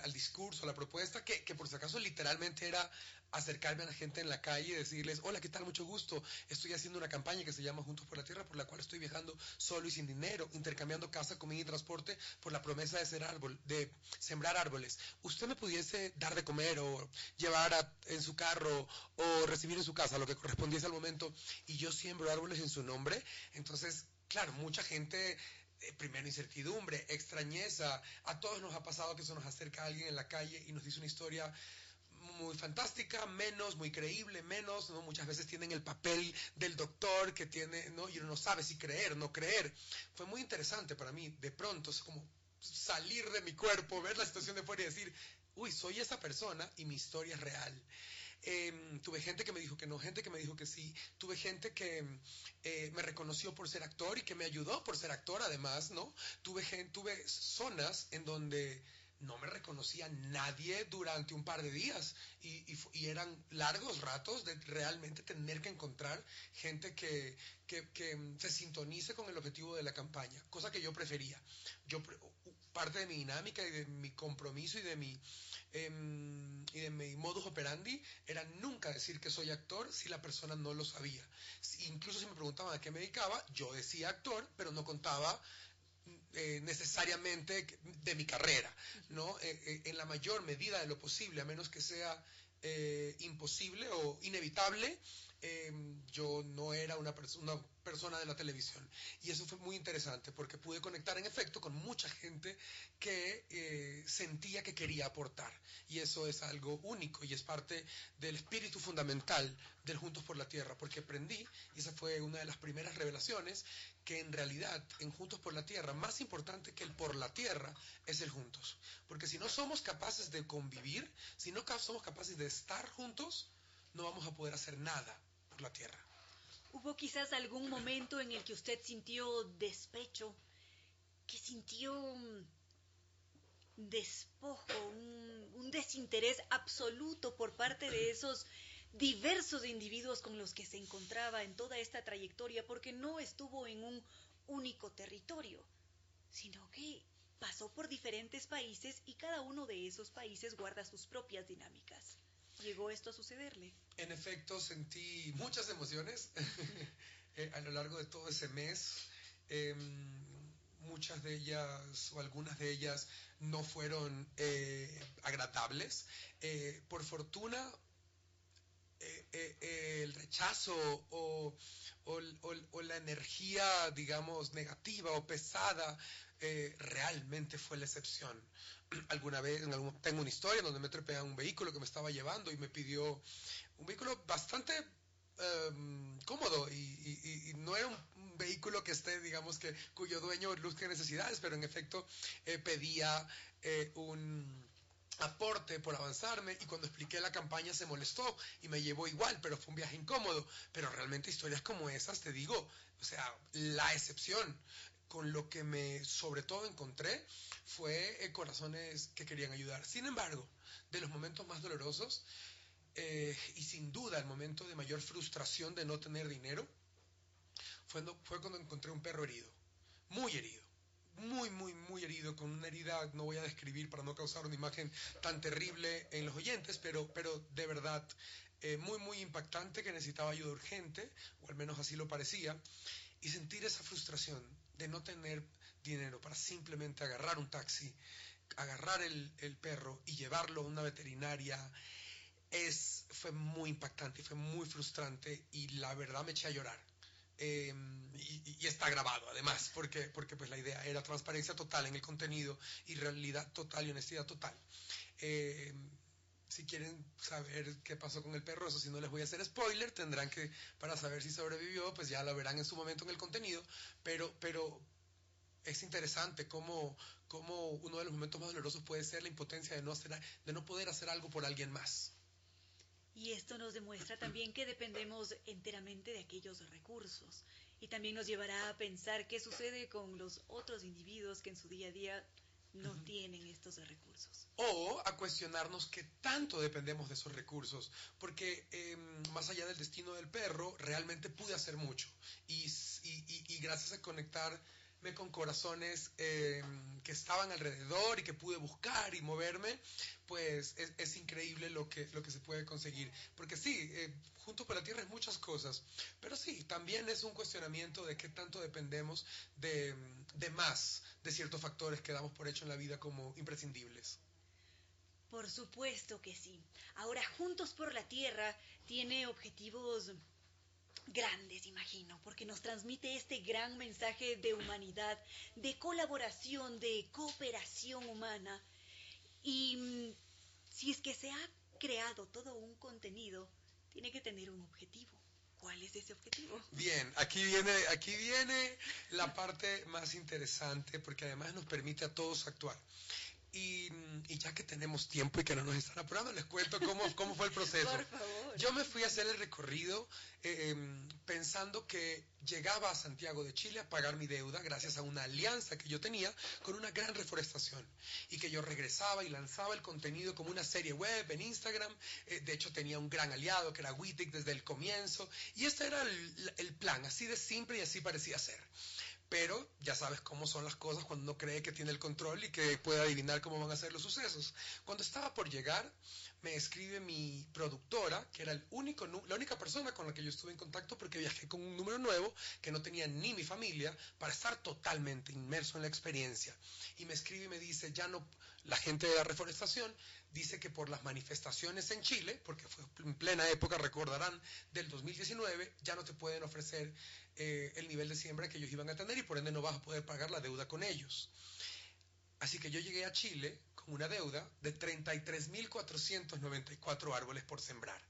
Speaker 8: al discurso, a la propuesta, que, que, por si acaso literalmente era acercarme a la gente en la calle y decirles, hola, ¿qué tal? Mucho gusto. Estoy haciendo una campaña que se llama Juntos por la Tierra, por la cual estoy viajando solo y sin dinero, intercambiando casa, comida y transporte por la promesa de ser árbol, de sembrar árboles. ¿Usted me pudiese dar de comer o llevar en su carro o recibir en su casa lo que correspondiese al momento y yo siembro árboles en su nombre? Entonces, claro, mucha gente eh, primero incertidumbre, extrañeza, a todos nos ha pasado que se nos acerca alguien en la calle y nos dice una historia muy fantástica, menos, muy creíble, menos, ¿no? Muchas veces tienen el papel del doctor que tiene, ¿no? Y uno no sabe si creer, no creer. Fue muy interesante para mí, de pronto, es como salir de mi cuerpo, ver la situación de fuera y decir, uy, soy esa persona y mi historia es real. Em, tuve gente que me dijo que no, gente que me dijo que sí, tuve gente que eh, me reconoció por ser actor y que me ayudó por ser actor además, ¿no? Tuve, tuve zonas en donde no me reconocía nadie durante un par de días y, eran largos ratos de realmente tener que encontrar gente que, se sintonice con el objetivo de la campaña, cosa que yo prefería. Yo, parte de mi dinámica y de mi compromiso y de mi, em, y de mi modus operandi era nunca decir que soy actor si la persona no lo sabía. Incluso si me preguntaban a qué me dedicaba, yo decía actor, pero no contaba eh, necesariamente de mi carrera, ¿no? Eh, eh, en la mayor medida de lo posible, a menos que sea imposible o inevitable, yo no era una, una persona de la televisión. Y eso fue muy interesante porque pude conectar en efecto con mucha gente que eh, sentía que quería aportar. Y eso es algo único y es parte del espíritu fundamental del Juntos por la Tierra, porque aprendí, y esa fue una de las primeras revelaciones, que en realidad en Juntos por la Tierra, más importante que el por la Tierra, es el Juntos. Porque si no somos capaces de convivir, si no somos capaces de estar juntos, no vamos a poder hacer nada la Tierra.
Speaker 1: ¿Hubo quizás algún momento en el que usted sintió despecho, que sintió despojo, un, desinterés absoluto por parte de esos diversos individuos con los que se encontraba en toda esta trayectoria, porque no estuvo en un único territorio, sino que pasó por diferentes países y cada uno de esos países guarda sus propias dinámicas llegó esto a sucederle?
Speaker 8: En efecto, sentí muchas emociones eh, a lo largo de todo ese mes. Em, muchas de ellas o algunas de ellas no fueron eh, agradables. Eh, por fortuna, el rechazo o, o, la energía, digamos, negativa o pesada realmente fue la excepción alguna vez, tengo una historia donde me trepé un vehículo que me estaba llevando y me pidió un vehículo bastante em, cómodo y, no era un, vehículo que esté, digamos que, cuyo dueño luzca necesidades, pero en efecto eh, pedía eh, un aporte por avanzarme y cuando expliqué la campaña se molestó y me llevó igual, pero fue un viaje incómodo. Pero realmente historias como esas, te digo, o sea, la excepción con lo que me sobre todo encontré fue eh, corazones que querían ayudar. Sin embargo, de los momentos más dolorosos eh, y sin duda el momento de mayor frustración de no tener dinero fue, cuando encontré un perro herido, muy herido, muy, muy, muy herido, con una herida, no voy a describir para no causar una imagen tan terrible en los oyentes, pero, pero de verdad eh, muy, muy impactante que necesitaba ayuda urgente, o al menos así lo parecía, y sentir esa frustración de no tener dinero para simplemente agarrar un taxi, agarrar el, perro y llevarlo a una veterinaria, es, fue muy impactante y fue muy frustrante y la verdad me eché a llorar. Em, y, está grabado además, porque, porque pues la idea era transparencia total en el contenido y realidad total y honestidad total. Em, si quieren saber qué pasó con el perro, eso si no les voy a hacer spoiler, tendrán que, para saber si sobrevivió, pues ya lo verán en su momento en el contenido, pero, pero es interesante cómo, cómo uno de los momentos más dolorosos puede ser la impotencia de no, hacer, de no poder hacer algo por alguien más.
Speaker 1: Y esto nos demuestra también que dependemos enteramente de aquellos recursos. Y también nos llevará a pensar qué sucede con los otros individuos que en su día a día no tienen estos recursos.
Speaker 8: O a cuestionarnos qué tanto dependemos de esos recursos, porque em, más allá del destino del perro, realmente pude hacer mucho. Y, y gracias a conectarme con corazones em, que estaban alrededor y que pude buscar y moverme, pues es, increíble lo que, lo que se puede conseguir. Porque sí, eh, junto por la Tierra es muchas cosas, pero sí, también es un cuestionamiento de qué tanto dependemos de, de más de ciertos factores que damos por hecho en la vida como imprescindibles.
Speaker 1: Por supuesto que sí. Ahora, Juntos por la Tierra tiene objetivos grandes, imagino, porque nos transmite este gran mensaje de humanidad, de colaboración, de cooperación humana y mm, si es que se ha creado todo un contenido, tiene que tener un objetivo. ¿Cuál es ese objetivo?
Speaker 8: Bien, aquí viene, aquí viene la parte más interesante porque además nos permite a todos actuar. Y, ya que tenemos tiempo y que no nos están apurando, les cuento cómo, cómo fue el proceso.
Speaker 1: Por favor.
Speaker 8: Yo me fui a hacer el recorrido eh, em, pensando que llegaba a Santiago de Chile a pagar mi deuda gracias a una alianza que yo tenía con una gran reforestación y que yo regresaba y lanzaba el contenido como una serie web en Instagram. Eh, de hecho, tenía un gran aliado que era Wittig desde el comienzo y este era el, el plan, así de simple y así parecía ser pero ya sabes cómo son las cosas cuando uno cree que tiene el control y que puede adivinar cómo van a ser los sucesos. Cuando estaba por llegar, me escribe mi productora, que era la única persona con la que yo estuve en contacto porque viajé con un número nuevo que no tenía ni mi familia para estar totalmente inmerso en la experiencia. Y me escribe y me dice, ya no, la gente de la reforestación dice que por las manifestaciones en Chile, porque fue en plena época, recordarán, del 2019, ya no te pueden ofrecer eh, el nivel de siembra que ellos iban a tener y por ende no vas a poder pagar la deuda con ellos. Así que yo llegué a Chile con una deuda de 33.494 árboles por sembrar.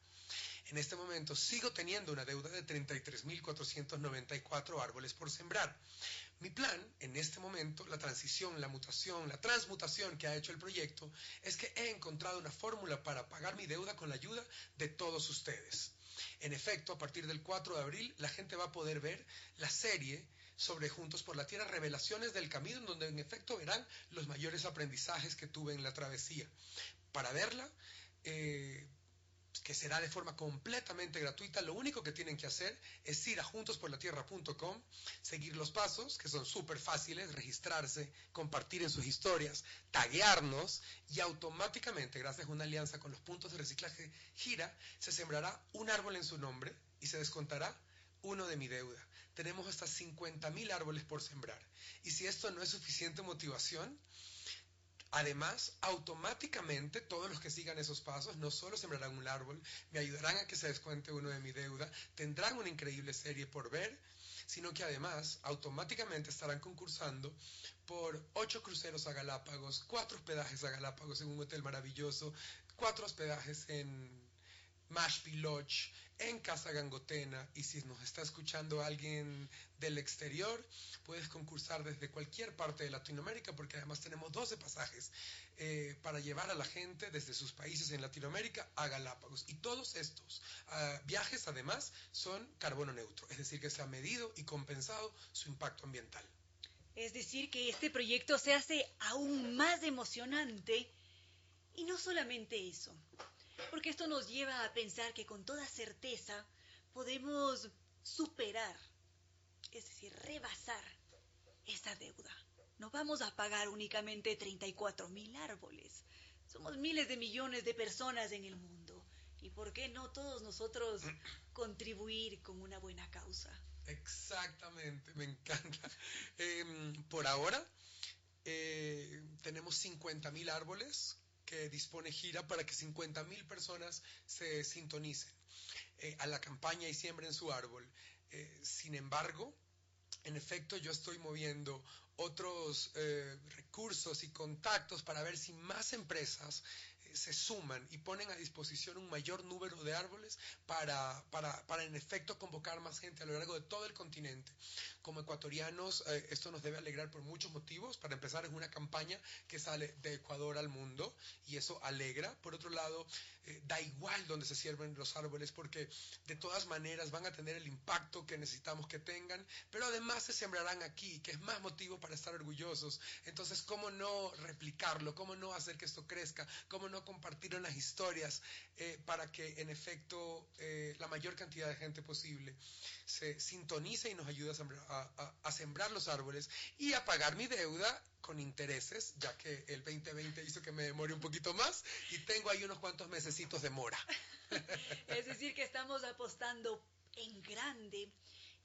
Speaker 8: En este momento sigo teniendo una deuda de 33.494 árboles por sembrar. Mi plan, en este momento, la transición, la mutación, la transmutación que ha hecho el proyecto, es que he encontrado una fórmula para pagar mi deuda con la ayuda de todos ustedes. En efecto, a partir del 4 de abril, la gente va a poder ver la serie sobre Juntos por la Tierra, Revelaciones del Camino, en donde en efecto verán los mayores aprendizajes que tuve en la travesía. Para verla, eh, que será de forma completamente gratuita. Lo único que tienen que hacer es ir a juntosporlatierra.com, seguir los pasos, que son súper fáciles, registrarse, compartir en sus historias, taguearnos y automáticamente, gracias a una alianza con los puntos de reciclaje Gira, se sembrará un árbol en su nombre y se descontará uno de mi deuda. Tenemos hasta 50.000 árboles por sembrar. Y si esto no es suficiente motivación, Además, automáticamente todos los que sigan esos pasos no solo sembrarán un árbol, me ayudarán a que se descuente uno de mi deuda, tendrán una increíble serie por ver, sino que además automáticamente estarán concursando por ocho cruceros a Galápagos, cuatro hospedajes a Galápagos en un hotel maravilloso, cuatro hospedajes en Mashpee Lodge, en Casa Gangotena y si nos está escuchando alguien del exterior, puedes concursar desde cualquier parte de Latinoamérica porque además tenemos 12 pasajes eh, para llevar a la gente desde sus países en Latinoamérica a Galápagos. Y todos estos ah, viajes además son carbono neutro, es decir, que se ha medido y compensado su impacto ambiental.
Speaker 1: Es decir, que este proyecto se hace aún más emocionante y no solamente eso porque esto nos lleva a pensar que con toda certeza podemos superar, es decir, rebasar esa deuda. No vamos a pagar únicamente 34 mil árboles. Somos miles de millones de personas en el mundo. ¿Y por qué no todos nosotros contribuir con una buena causa?
Speaker 8: Exactamente, me encanta. Em, por ahora eh, tenemos 50 mil árboles que dispone Gira para que 50.000 personas se sintonicen eh, a la campaña y siembren su árbol. Eh, sin embargo, en efecto, yo estoy moviendo otros eh, recursos y contactos para ver si más empresas se suman y ponen a disposición un mayor número de árboles para, para, para, en efecto convocar más gente a lo largo de todo el continente. Como ecuatorianos, eh, esto nos debe alegrar por muchos motivos. Para empezar, es una campaña que sale de Ecuador al mundo y eso alegra. Por otro lado, eh, da igual donde se sirven los árboles porque de todas maneras van a tener el impacto que necesitamos que tengan, pero además se sembrarán aquí, que es más motivo para estar orgullosos. Entonces, ¿cómo no replicarlo? ¿Cómo no hacer que esto crezca? ¿Cómo no compartir unas historias eh, para que en efecto eh, la mayor cantidad de gente posible se sintonice y nos ayude a sembrar, los árboles y a pagar mi deuda con intereses, ya que el 2020 hizo que me demore un poquito más y tengo ahí unos cuantos mesecitos de mora.
Speaker 1: es decir, que estamos apostando en grande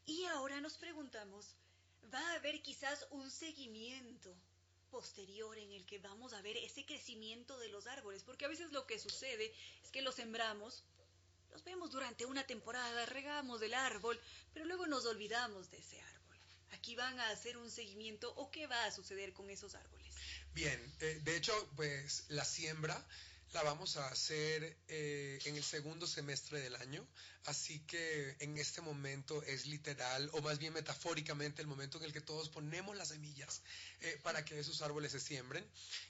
Speaker 1: y ahora nos preguntamos, ¿va a haber quizás un seguimiento posterior en el que vamos a ver ese crecimiento de los árboles, porque a veces lo que sucede es que los sembramos, los vemos durante una temporada, regamos el árbol, pero luego nos olvidamos de ese árbol. Aquí van a hacer un seguimiento o qué va a suceder con esos árboles.
Speaker 8: Bien, eh, de hecho, pues la siembra la vamos a hacer eh, en el segundo semestre del año, así que en este momento es literal, o más bien metafóricamente, el momento en el que todos ponemos las semillas eh, para que esos árboles se siembren.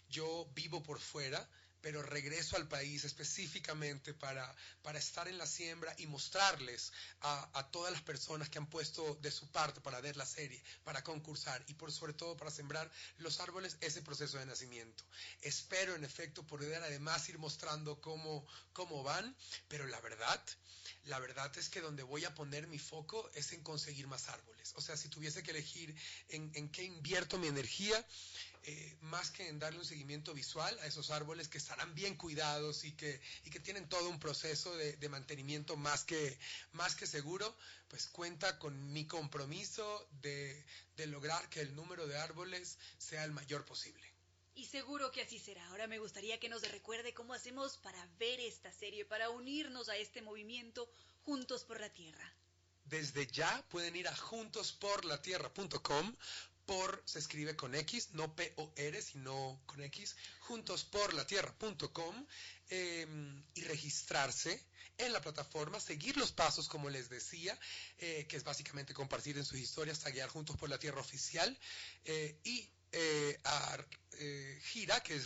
Speaker 8: Yo vivo por fuera, pero regreso al país específicamente para, para estar en la siembra y mostrarles a, a, todas las personas que han puesto de su parte para ver la serie, para concursar y por sobre todo para sembrar los árboles ese proceso de nacimiento. Espero en efecto poder además ir mostrando cómo, cómo van, pero la verdad, la verdad es que donde voy a poner mi foco es en conseguir más árboles. O sea, si tuviese que elegir en, en qué invierto mi energía, eh, más que en darle un seguimiento visual a esos árboles que estarán bien cuidados y que, y que tienen todo un proceso de, de, mantenimiento más que, más que seguro, pues cuenta con mi compromiso de, de lograr que el número de árboles sea el mayor posible.
Speaker 1: Y seguro que así será. Ahora me gustaría que nos recuerde cómo hacemos para ver esta serie, para unirnos a este movimiento Juntos por la Tierra.
Speaker 8: Desde ya pueden ir a juntosporlatierra.com por se escribe con X, no P-O-R, sino con X, juntosporlatierra.com eh, y registrarse en la plataforma, seguir los pasos, como les decía, eh, que es básicamente compartir en sus historias, taguear Juntos por la Tierra oficial eh, y eh, a Gira, que es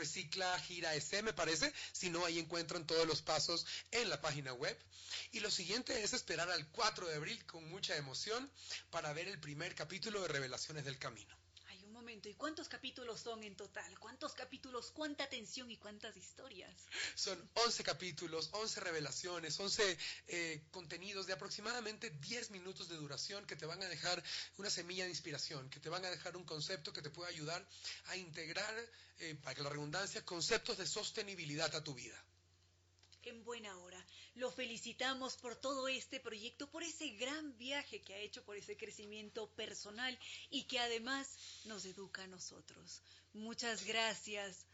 Speaker 8: Recicla Gira S, me parece. Si no, ahí encuentran todos los pasos en la página web. Y lo siguiente es esperar al 4 de abril con mucha emoción para ver el primer capítulo de Revelaciones del Camino.
Speaker 1: Momento, ¿y cuántos capítulos son en total? ¿Cuántos capítulos, cuánta atención y cuántas historias?
Speaker 8: Son 11 capítulos, 11 revelaciones, 11 eh, contenidos de aproximadamente 10 minutos de duración que te van a dejar una semilla de inspiración, que te van a dejar un concepto que te pueda ayudar a integrar, eh, para que la redundancia, conceptos de sostenibilidad a tu vida
Speaker 1: en buena hora. Lo felicitamos por todo este proyecto, por ese gran viaje que ha hecho, por ese crecimiento personal y que además nos educa a nosotros. Muchas gracias.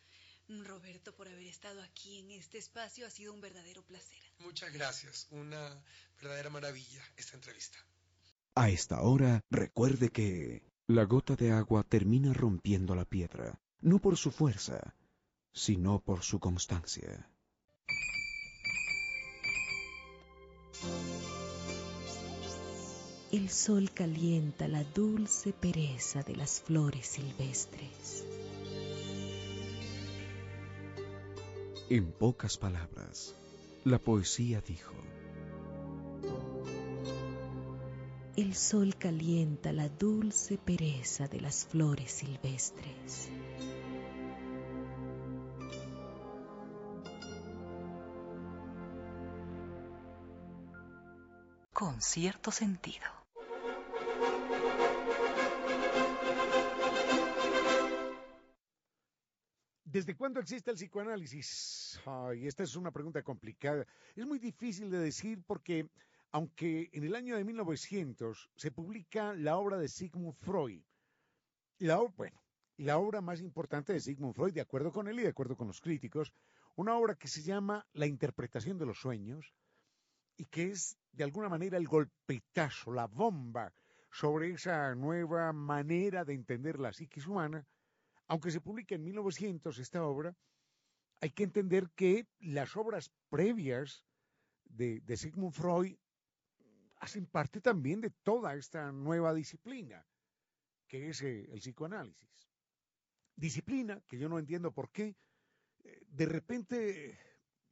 Speaker 1: Roberto, por haber estado aquí en este espacio, ha sido un verdadero placer.
Speaker 8: Muchas gracias, una verdadera maravilla esta entrevista.
Speaker 3: A esta hora, recuerde que la gota de agua termina rompiendo la piedra, no por su fuerza, sino por su constancia.
Speaker 6: El sol calienta la dulce pereza de las flores silvestres.
Speaker 3: En pocas palabras, la poesía dijo,
Speaker 6: El sol calienta la dulce pereza de las flores silvestres.
Speaker 2: con cierto sentido.
Speaker 9: ¿Desde cuándo existe el psicoanálisis? Ay, esta es una pregunta complicada. Es muy difícil de decir porque, aunque en el año de 1900 se publica la obra de Sigmund Freud, la, bueno, la obra más importante de Sigmund Freud, de acuerdo con él y de acuerdo con los críticos, una obra que se llama La interpretación de los sueños, y que es de alguna manera el golpetazo, la bomba sobre esa nueva manera de entender la psiquis humana, aunque se publica en 1900 esta obra, hay que entender que las obras previas de, de Sigmund Freud hacen parte también de toda esta nueva disciplina, que es eh, el psicoanálisis. Disciplina que yo no entiendo por qué eh, de repente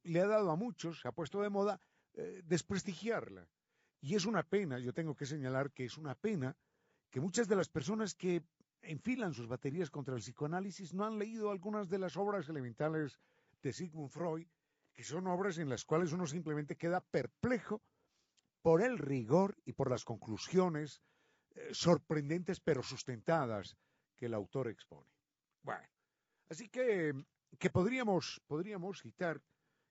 Speaker 9: le ha dado a muchos, se ha puesto de moda, eh, desprestigiarla. Y es una pena, yo tengo que señalar que es una pena que muchas de las personas que enfilan sus baterías contra el psicoanálisis no han leído algunas de las obras elementales de Sigmund Freud, que son obras en las cuales uno simplemente queda perplejo por el rigor y por las conclusiones eh, sorprendentes pero sustentadas que el autor expone. Bueno, así que, que podríamos, podríamos citar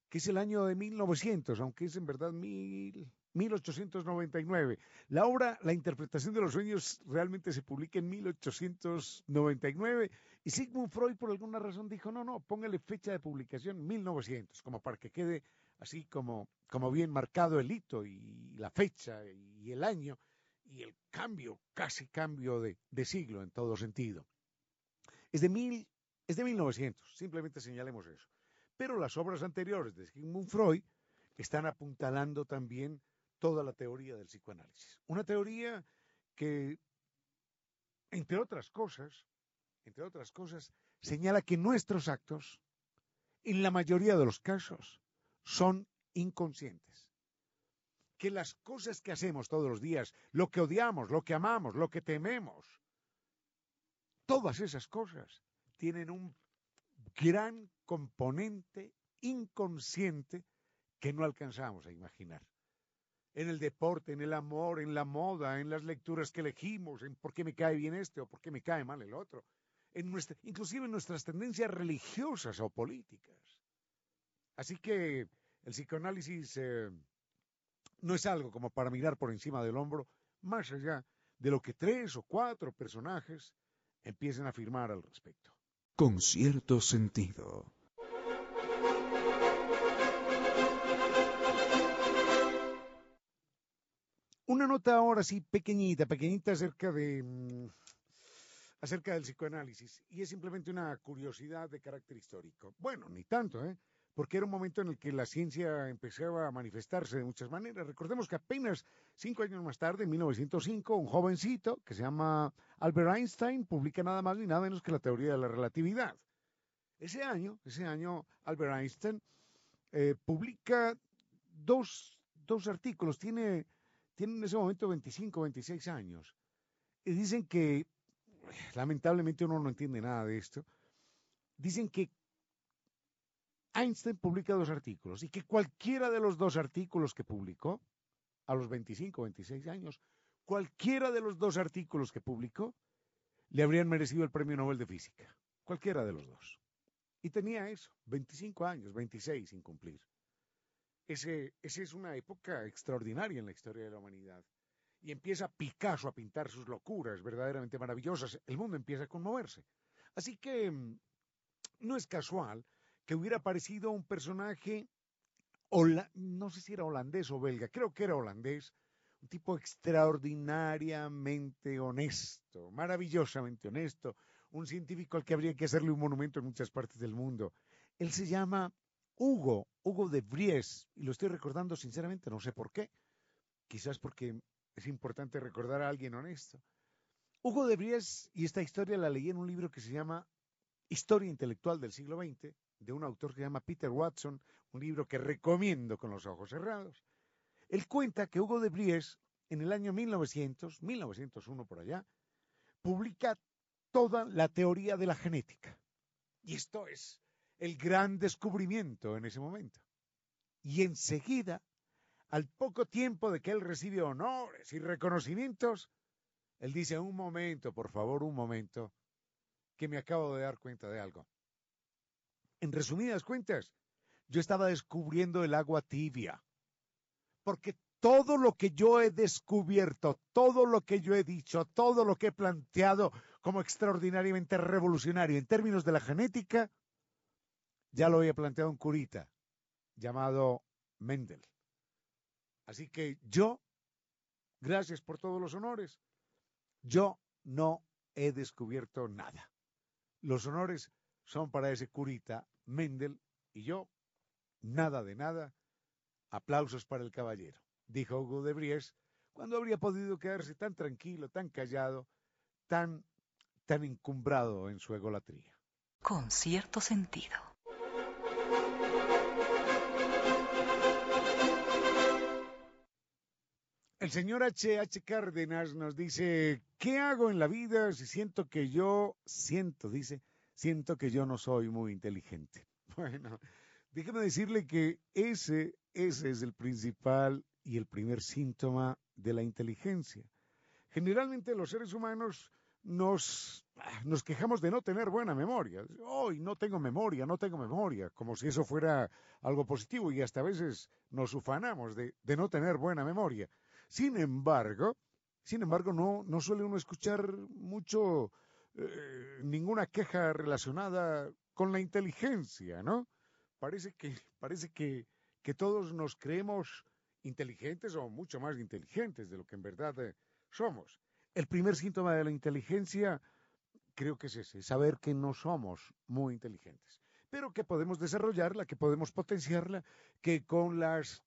Speaker 9: que es el año de 1900, aunque es en verdad mil, 1899. La obra La interpretación de los sueños realmente se publica en 1899 y Sigmund Freud por alguna razón dijo, no, no, póngale fecha de publicación 1900, como para que quede así como, como bien marcado el hito y la fecha y el año y el cambio, casi cambio de, de siglo en todo sentido. Es de, mil, es de 1900, simplemente señalemos eso. Pero las obras anteriores de Sigmund Freud están apuntalando también toda la teoría del psicoanálisis. Una teoría que, entre otras cosas, entre otras cosas, señala que nuestros actos, en la mayoría de los casos, son inconscientes. Que las cosas que hacemos todos los días, lo que odiamos, lo que amamos, lo que tememos, todas esas cosas tienen un gran componente inconsciente que no alcanzamos a imaginar. En el deporte, en el amor, en la moda, en las lecturas que elegimos, en por qué me cae bien este o por qué me cae mal el otro, en nuestra, inclusive en nuestras tendencias religiosas o políticas. Así que el psicoanálisis eh, no es algo como para mirar por encima del hombro, más allá de lo que tres o cuatro personajes empiecen a afirmar al respecto
Speaker 3: con cierto sentido.
Speaker 9: Una nota ahora sí pequeñita, pequeñita acerca de mm, acerca del psicoanálisis y es simplemente una curiosidad de carácter histórico. Bueno, ni tanto, ¿eh? porque era un momento en el que la ciencia empezaba a manifestarse de muchas maneras. Recordemos que apenas cinco años más tarde, en 1905, un jovencito que se llama Albert Einstein publica nada más ni nada menos que la teoría de la relatividad. Ese año, ese año, Albert Einstein eh, publica dos, dos artículos, tiene, tiene en ese momento 25, 26 años, y dicen que, lamentablemente uno no entiende nada de esto, dicen que Einstein publica dos artículos y que cualquiera de los dos artículos que publicó, a los 25 o 26 años, cualquiera de los dos artículos que publicó, le habrían merecido el premio Nobel de Física. Cualquiera de los dos. Y tenía eso, 25 años, 26 sin cumplir. Ese, esa es una época extraordinaria en la historia de la humanidad. Y empieza Picasso a pintar sus locuras verdaderamente maravillosas. El mundo empieza a conmoverse. Así que mm, no es casual que hubiera parecido un personaje, no sé si era holandés o belga, creo que era holandés, un tipo extraordinariamente honesto, maravillosamente honesto, un científico al que habría que hacerle un monumento en muchas partes del mundo. Él se llama Hugo, Hugo de Vries, y lo estoy recordando sinceramente, no sé por qué, quizás porque es importante recordar a alguien honesto. Hugo de Vries, y esta historia la leí en un libro que se llama Historia Intelectual del siglo XX, de un autor que se llama Peter Watson, un libro que recomiendo con los ojos cerrados. Él cuenta que Hugo de Vries, en el año 1900, 1901 por allá, publica toda la teoría de la genética. Y esto es el gran descubrimiento en ese momento. Y enseguida, al poco tiempo de que él recibe honores y reconocimientos, él dice, un momento, por favor, un momento, que me acabo de dar cuenta de algo. En resumidas cuentas, yo estaba descubriendo el agua tibia. Porque todo lo que yo he descubierto, todo lo que yo he dicho, todo lo que he planteado como extraordinariamente revolucionario en términos de la genética, ya lo había planteado un curita llamado Mendel. Así que yo, gracias por todos los honores, yo no he descubierto nada. Los honores son para ese curita Mendel Y yo, nada de nada, aplausos para el caballero, dijo Hugo de Bries, cuando habría podido quedarse tan tranquilo, tan callado, tan, tan encumbrado en su egolatría.
Speaker 2: Con cierto sentido.
Speaker 9: El señor H. H. Cárdenas nos dice, ¿qué hago en la vida si siento que yo, siento, dice, siento que yo no soy muy inteligente? Bueno, déjeme decirle que ese, ese es el principal y el primer síntoma de la inteligencia. Generalmente los seres humanos nos, nos quejamos de no tener buena memoria. Hoy no tengo memoria, no tengo memoria, como si eso fuera algo positivo y hasta a veces nos ufanamos de, de no tener buena memoria. Sin embargo, sin embargo, no, no suele uno escuchar mucho eh, ninguna queja relacionada con la inteligencia, ¿no? Parece que, parece que, que todos nos creemos inteligentes o mucho más inteligentes de lo que en verdad eh, somos. El primer síntoma de la inteligencia creo que es ese, saber que no somos muy inteligentes, pero que podemos desarrollarla, que podemos potenciarla, que con las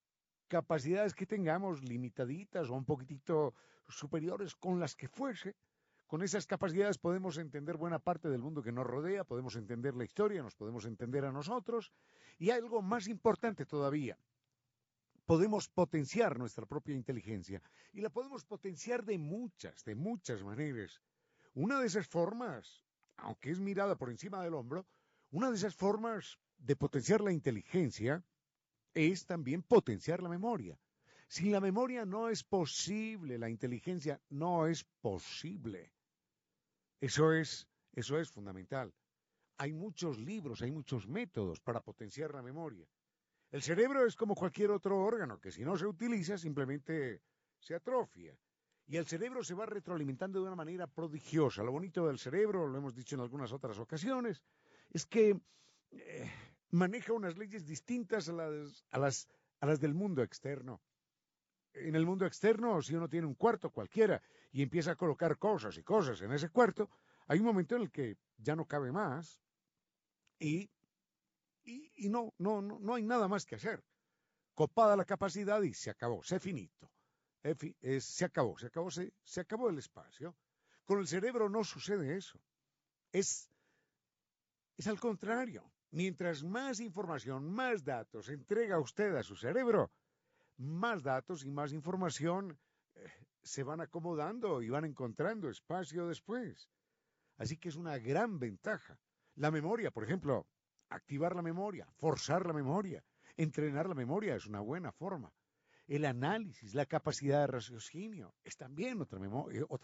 Speaker 9: capacidades que tengamos limitaditas o un poquitito superiores con las que fuese, con esas capacidades podemos entender buena parte del mundo que nos rodea, podemos entender la historia, nos podemos entender a nosotros y algo más importante todavía, podemos potenciar nuestra propia inteligencia y la podemos potenciar de muchas, de muchas maneras. Una de esas formas, aunque es mirada por encima del hombro, una de esas formas de potenciar la inteligencia es también potenciar la memoria. Sin la memoria no es posible, la inteligencia no es posible. Eso es, eso es fundamental. Hay muchos libros, hay muchos métodos para potenciar la memoria. El cerebro es como cualquier otro órgano que si no se utiliza simplemente se atrofia. Y el cerebro se va retroalimentando de una manera prodigiosa. Lo bonito del cerebro, lo hemos dicho en algunas otras ocasiones, es que eh, maneja unas leyes distintas a las, a las, a las del mundo externo. En el mundo externo, si uno tiene un cuarto cualquiera y empieza a colocar cosas y cosas en ese cuarto, hay un momento en el que ya no cabe más y, y, no, no, no, no hay nada más que hacer. Copada la capacidad y se acabó, se finito. se acabó, se acabó, se, se acabó el espacio. Con el cerebro no sucede eso. Es, es al contrario. Mientras más información, más datos entrega usted a su cerebro, más datos y más información eh, se van acomodando y van encontrando espacio después. Así que es una gran ventaja. La memoria, por ejemplo, activar la memoria, forzar la memoria, entrenar la memoria es una buena forma. El análisis, la capacidad de raciocinio es también otra,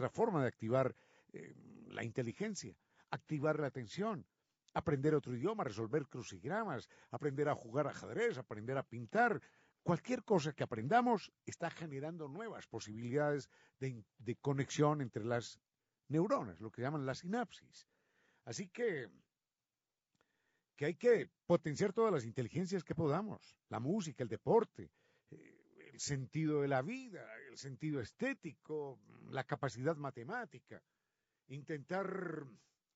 Speaker 9: eh, forma de activar eh, la inteligencia, activar la atención, aprender otro idioma, resolver crucigramas, aprender a jugar ajedrez, aprender a pintar. Cualquier cosa que aprendamos está generando nuevas posibilidades de, de conexión entre las neuronas, lo que llaman la sinapsis. Así que, que hay que potenciar todas las inteligencias que podamos, la música, el deporte, eh, el sentido de la vida, el sentido estético, la capacidad matemática, intentar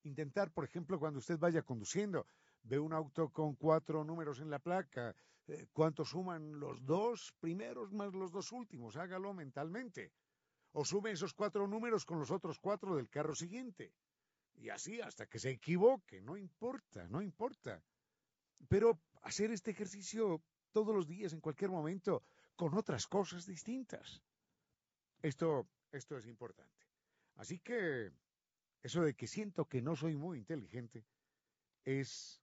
Speaker 9: intentar, por ejemplo, cuando usted vaya conduciendo, ve un auto con cuatro números en la placa, eh, ¿cuánto suman los dos primeros más los dos últimos? Hágalo mentalmente. O sume esos cuatro números con los otros cuatro del carro siguiente. Y así hasta que se equivoque, no importa, no importa. Pero hacer este ejercicio todos los días, en cualquier momento, con otras cosas distintas. Esto, esto es importante. Así que eso de que siento que no soy muy inteligente es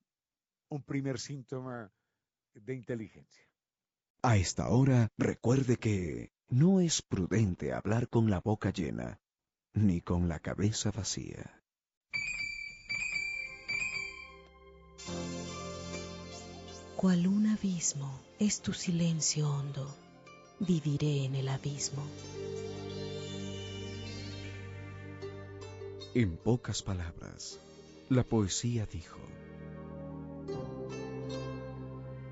Speaker 9: un primer síntoma de inteligencia.
Speaker 3: A esta hora, recuerde que no es prudente hablar con la boca llena, ni con la cabeza vacía.
Speaker 10: Cual un abismo es tu silencio hondo, viviré en el abismo.
Speaker 3: En pocas palabras, la poesía dijo,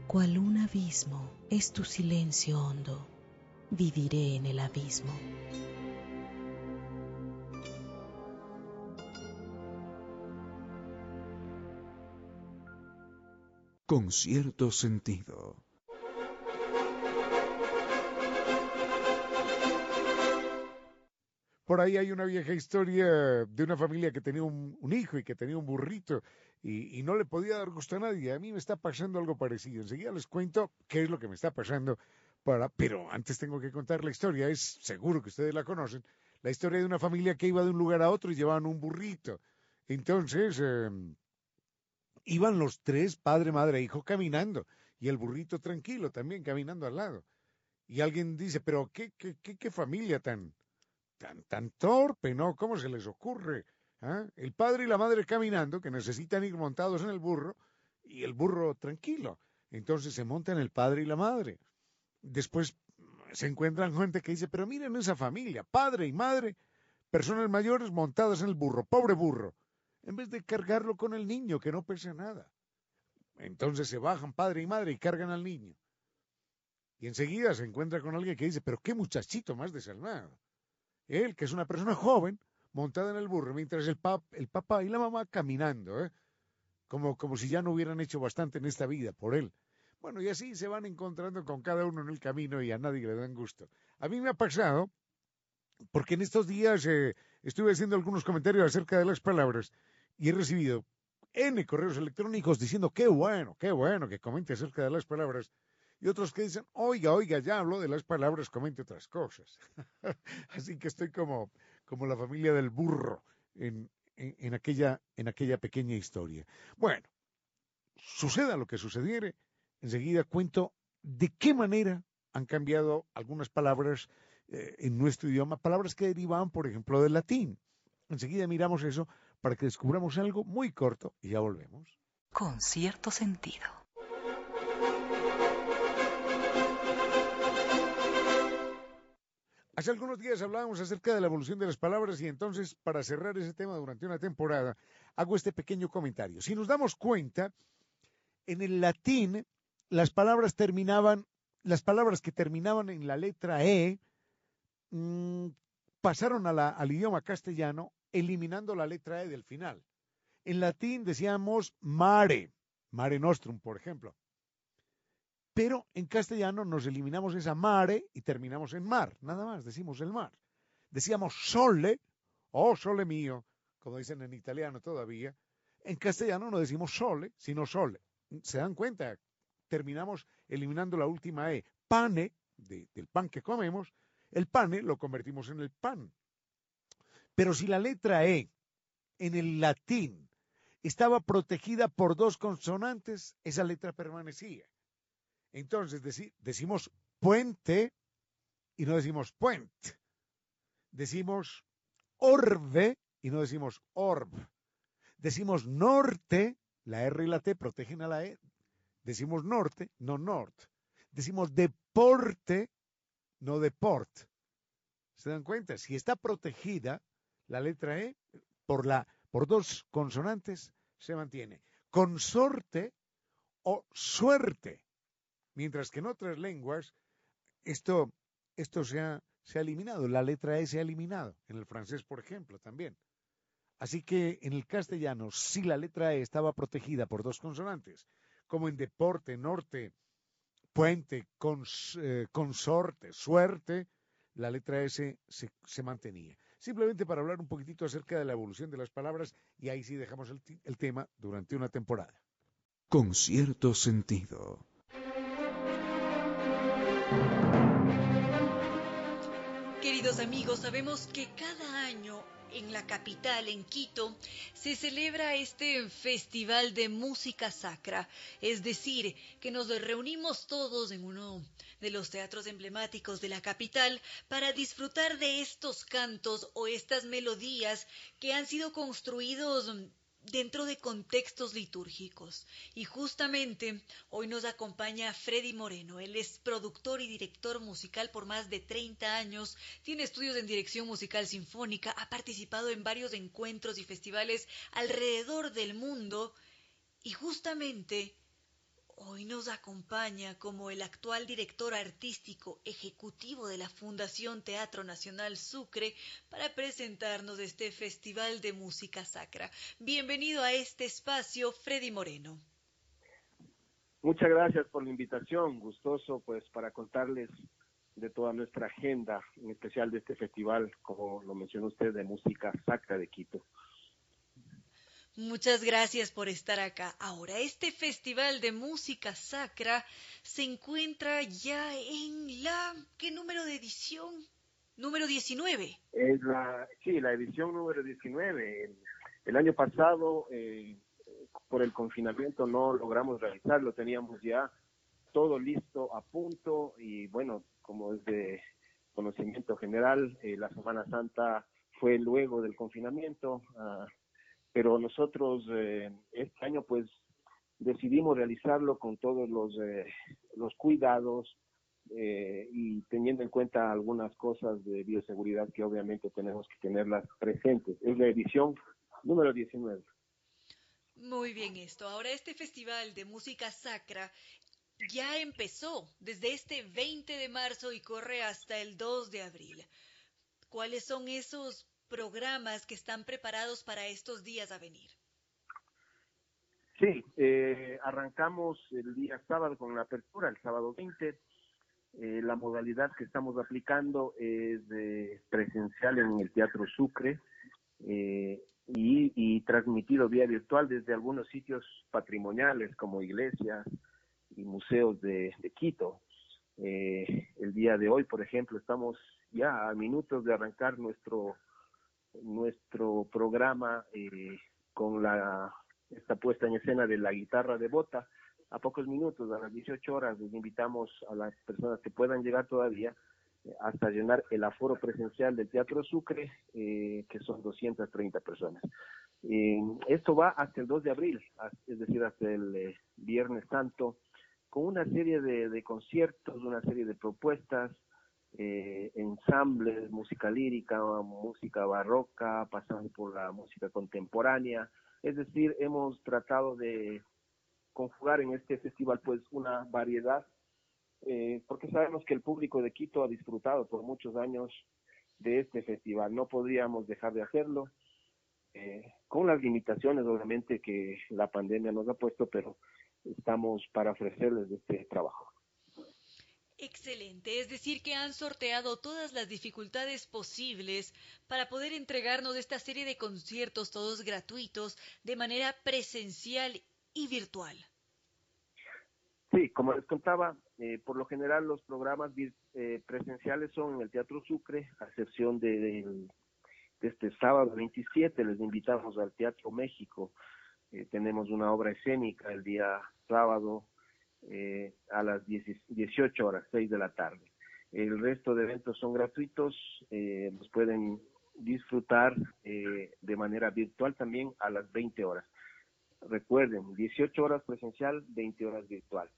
Speaker 10: Cual un abismo es tu silencio hondo, viviré en el abismo.
Speaker 3: con cierto sentido.
Speaker 9: Por ahí hay una vieja historia de una familia que tenía un, hijo y que tenía un burrito y, no le podía dar gusto a nadie. A mí me está pasando algo parecido. Enseguida les cuento qué es lo que me está pasando. Para, pero antes tengo que contar la historia. Es seguro que ustedes la conocen. La historia de una familia que iba de un lugar a otro y llevaban un burrito. Entonces, em, iban los tres, padre, madre e hijo, caminando. Y el burrito tranquilo también caminando al lado. Y alguien dice, pero qué, qué, qué, qué familia tan, tan, tan torpe, ¿no? ¿Cómo se les ocurre? ¿Ah? El padre y la madre caminando, que necesitan ir montados en el burro, y el burro tranquilo. Entonces se montan el padre y la madre. Después se encuentran gente que dice, pero miren esa familia, padre y madre, personas mayores montadas en el burro, pobre burro, en vez de cargarlo con el niño que no pesa nada. Entonces se bajan padre y madre y cargan al niño. Y enseguida se encuentra con alguien que dice, pero qué muchachito más desalmado. Él, que es una persona joven, montada en el burro, mientras el, papá y la mamá caminando, ¿eh? como, como si ya no hubieran hecho bastante en esta vida por él. Bueno, y así se van encontrando con cada uno en el camino y a nadie le dan gusto. A mí me ha pasado, porque en estos días eh, estuve haciendo algunos comentarios acerca de las palabras y he recibido N correos electrónicos diciendo qué bueno, qué bueno que comente acerca de las palabras y otros que dicen, oiga, oiga, ya hablo de las palabras, comente otras cosas. Así que estoy como, como la familia del burro en, en, aquella, en aquella pequeña historia. Bueno, suceda lo que sucediere, enseguida cuento de qué manera han cambiado algunas palabras eh, en nuestro idioma, palabras que derivaban, por ejemplo, del latín. Enseguida miramos eso para que descubramos algo muy corto y ya volvemos.
Speaker 2: Con cierto sentido.
Speaker 9: Hace algunos días hablábamos acerca de la evolución de las palabras y entonces, para cerrar ese tema durante una temporada, hago este pequeño comentario. Si nos damos cuenta, en el latín, las palabras terminaban, las palabras que terminaban en la letra E, mm, pasaron al idioma castellano eliminando la letra E del final. En latín decíamos mare, mare nostrum, por ejemplo pero en castellano nos eliminamos esa mare y terminamos en mar, nada más, decimos el mar. Decíamos sole, oh sole mío, como dicen en italiano todavía, en castellano no decimos sole, sino sole. ¿Se dan cuenta? Terminamos eliminando la última E. Pane, del pan que comemos, el pane lo convertimos en el pan. Pero si la letra E en el latín estaba protegida por dos consonantes, esa letra permanecía. Entonces decimos puente y no decimos puente. Decimos orbe y no decimos orb. Decimos norte, la R y la T protegen a la E. Decimos norte, no nort. Decimos deporte, no deport. ¿Se dan cuenta? Si está protegida la letra E por, la, por dos consonantes, se mantiene. Consorte o suerte. Mientras que en otras lenguas esto, esto se, ha, se ha eliminado, la letra E se ha eliminado, en el francés, por ejemplo, también. Así que en el castellano, si la letra E estaba protegida por dos consonantes, como en deporte, norte, puente, eh, consorte, suerte, la letra S se, se, mantenía. Simplemente para hablar un poquitito acerca de la evolución de las palabras y ahí sí dejamos el tema durante una temporada.
Speaker 3: Con cierto sentido.
Speaker 1: Amigos, sabemos que cada año en la capital, en Quito, se celebra este festival de música sacra, es decir, que nos reunimos todos en uno de los teatros emblemáticos de la capital para disfrutar de estos cantos o estas melodías que han sido construidos dentro de contextos litúrgicos. Y justamente hoy nos acompaña Freddy Moreno. Él es productor y director musical por más de 30 años, tiene estudios en dirección musical sinfónica, ha participado en varios encuentros y festivales alrededor del mundo y justamente Hoy nos acompaña como el actual director artístico ejecutivo de la Fundación Teatro Nacional Sucre para presentarnos este Festival de Música Sacra. Bienvenido a este espacio, Freddy Moreno.
Speaker 11: Muchas gracias por la invitación, gustoso pues para contarles de toda nuestra agenda, en especial de este festival, como lo mencionó usted, de música sacra de Quito.
Speaker 1: Muchas gracias por estar acá. Ahora, este festival de música sacra se encuentra ya en la... ¿Qué número de edición? Número 19.
Speaker 11: Es la, sí, la edición número 19. El, año pasado, eh, por el confinamiento, no logramos realizarlo. Teníamos ya todo listo a punto y bueno, como es de conocimiento general, eh, la Semana Santa fue luego del confinamiento. Uh, pero nosotros eh, este año pues decidimos realizarlo con todos los, eh, los cuidados eh, y teniendo en cuenta algunas cosas de bioseguridad que obviamente tenemos que tenerlas presentes. Es la edición número 19.
Speaker 1: Muy bien esto. Ahora este festival de música sacra ya empezó desde este 20 de marzo y corre hasta el 2 de abril. ¿Cuáles son esos programas que están preparados para estos días a venir?
Speaker 11: Sí, eh, arrancamos el día sábado con la apertura, el sábado 20. Eh, la modalidad que estamos aplicando es de presencial en el Teatro Sucre eh, y, y, transmitido vía virtual desde algunos sitios patrimoniales como iglesias y museos de, de Quito. Eh, el día de hoy, por ejemplo, estamos ya a minutos de arrancar nuestro nuestro programa eh, con la esta puesta en escena de la guitarra de bota a pocos minutos, a las 18 horas, les invitamos a las personas que puedan llegar todavía eh, hasta llenar el aforo presencial del Teatro Sucre, eh, que son 230 personas. Eh, esto va hasta el 2 de abril, es decir, hasta el eh, Viernes Santo, con una serie de, de conciertos, una serie de propuestas, eh, ensambles, música lírica, música barroca, pasando por la música contemporánea. Es decir, hemos tratado de conjugar en este festival pues una variedad, eh, porque sabemos que el público de Quito ha disfrutado por muchos años de este festival. No podríamos dejar de hacerlo, eh, con las limitaciones obviamente que la pandemia nos ha puesto, pero estamos para ofrecerles este trabajo.
Speaker 1: Excelente, es decir, que han sorteado todas las dificultades posibles para poder entregarnos esta serie de conciertos, todos gratuitos, de manera presencial y virtual.
Speaker 11: Sí, como les contaba, eh, por lo general los programas eh, presenciales son en el Teatro Sucre, a excepción de, de, de, este sábado 27, les invitamos al Teatro México. Eh, tenemos una obra escénica el día sábado eh, a las 18 horas, 6 de la tarde. El resto de eventos son gratuitos, eh, los pueden disfrutar eh, de manera virtual también a las 20 horas. Recuerden, 18 horas presencial, 20 horas virtual.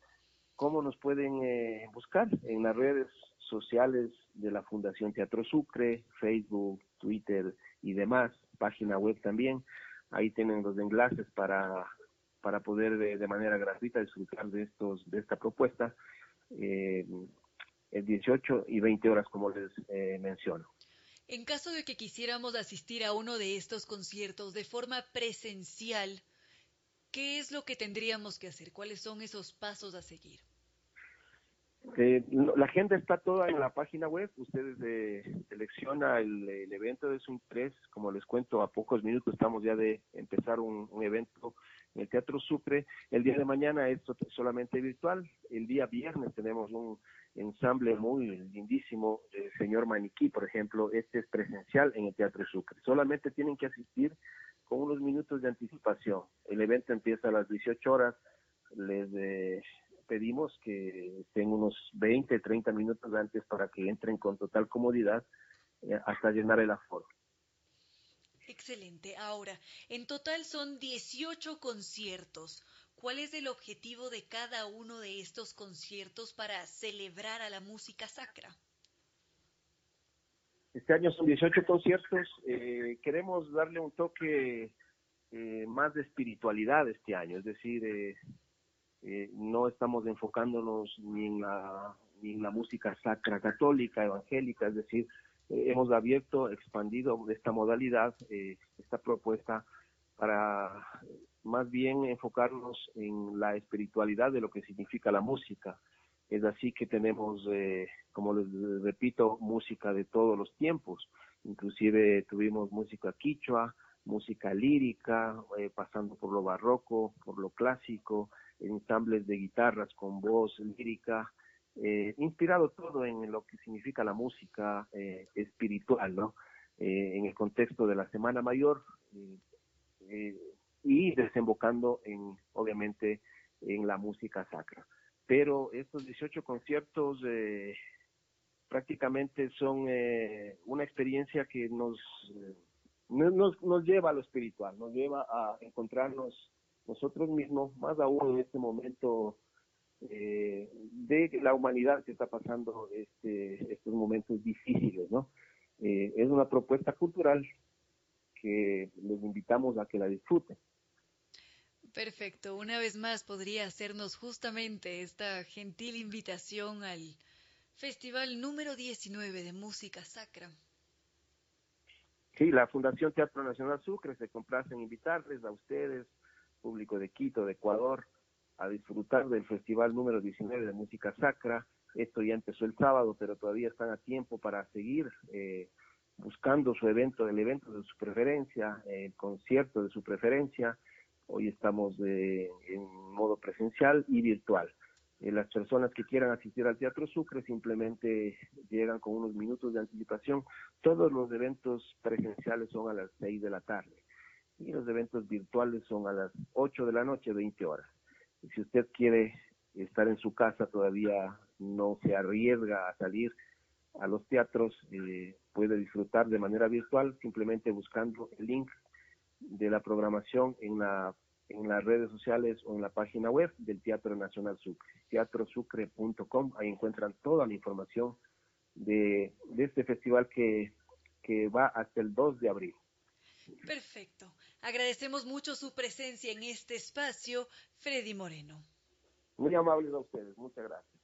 Speaker 11: ¿Cómo nos pueden eh, buscar? En las redes sociales de la Fundación Teatro Sucre, Facebook, Twitter y demás, página web también. Ahí tienen los enlaces para para poder de, de, manera gratuita disfrutar de estos de esta propuesta eh, el 18 y 20 horas como les eh, menciono.
Speaker 1: En caso de que quisiéramos asistir a uno de estos conciertos de forma presencial, ¿qué es lo que tendríamos que hacer? ¿Cuáles son esos pasos a seguir?
Speaker 11: Eh, la agenda está toda en la página web. Ustedes eh, selecciona el, evento de su interés. Como les cuento, a pocos minutos estamos ya de empezar un, un evento en el Teatro Sucre. El día de mañana es solamente virtual. El día viernes tenemos un ensamble muy lindísimo, el señor Maniquí, por ejemplo. Este es presencial en el Teatro Sucre. Solamente tienen que asistir con unos minutos de anticipación. El evento empieza a las 18 horas. Les eh, pedimos que estén unos 20, 30 minutos antes para que entren con total comodidad eh, hasta llenar el aforo.
Speaker 1: Excelente. Ahora, en total son 18 conciertos. ¿Cuál es el objetivo de cada uno de estos conciertos para celebrar a la música sacra?
Speaker 11: Este año son 18 conciertos. Eh, queremos darle un toque eh, más de espiritualidad este año, es decir, eh, eh, no estamos enfocándonos ni en la música sacra católica, evangélica, es decir, eh, hemos abierto, expandido esta modalidad, eh, esta propuesta para más bien enfocarnos en la espiritualidad de lo que significa la música. Es así que tenemos, eh, como les repito, música de todos los tiempos. Inclusive tuvimos música quichua, música lírica, eh, pasando por lo barroco, por lo clásico, ensambles de guitarras con voz lírica, eh, inspirado todo en lo que significa la música eh, espiritual, ¿no? en el contexto de la Semana Mayor y desembocando en, obviamente, en la música sacra. Pero estos 18 conciertos prácticamente son una experiencia que nos nos, nos lleva a lo espiritual, nos lleva a encontrarnos nosotros mismos, más aún en este momento eh, de la humanidad que está pasando este, estos momentos difíciles, ¿no? Eh, es una propuesta cultural que les invitamos a que la disfruten.
Speaker 1: Perfecto. Una vez más podría hacernos justamente esta gentil invitación al Festival número 19 de Música Sacra.
Speaker 11: Sí, la Fundación Teatro Nacional Sucre se complace en invitarles a ustedes, público de Quito, de Ecuador, a disfrutar del Festival número 19 de Música Sacra. Esto ya empezó el sábado, pero todavía están a tiempo para seguir eh, buscando su evento, el evento de su preferencia, el concierto de su preferencia. Hoy estamos en modo presencial y virtual. Eh, las personas que quieran asistir al Teatro Sucre simplemente llegan con unos minutos de anticipación. Todos los eventos presenciales son a las 6 de la tarde y los eventos virtuales son a las 8 de la noche, 20 horas. Si usted quiere estar en su casa, todavía no se arriesga a salir a los teatros, eh, puede disfrutar de manera virtual simplemente buscando el link de la programación en la en las redes sociales o en la página web del Teatro Nacional Sucre, teatrosucre.com. Ahí encuentran toda la información de, este festival que, que va hasta el 2 de abril.
Speaker 1: Perfecto. Agradecemos mucho su presencia en este espacio, Freddy Moreno.
Speaker 11: Muy amables a ustedes, muchas gracias.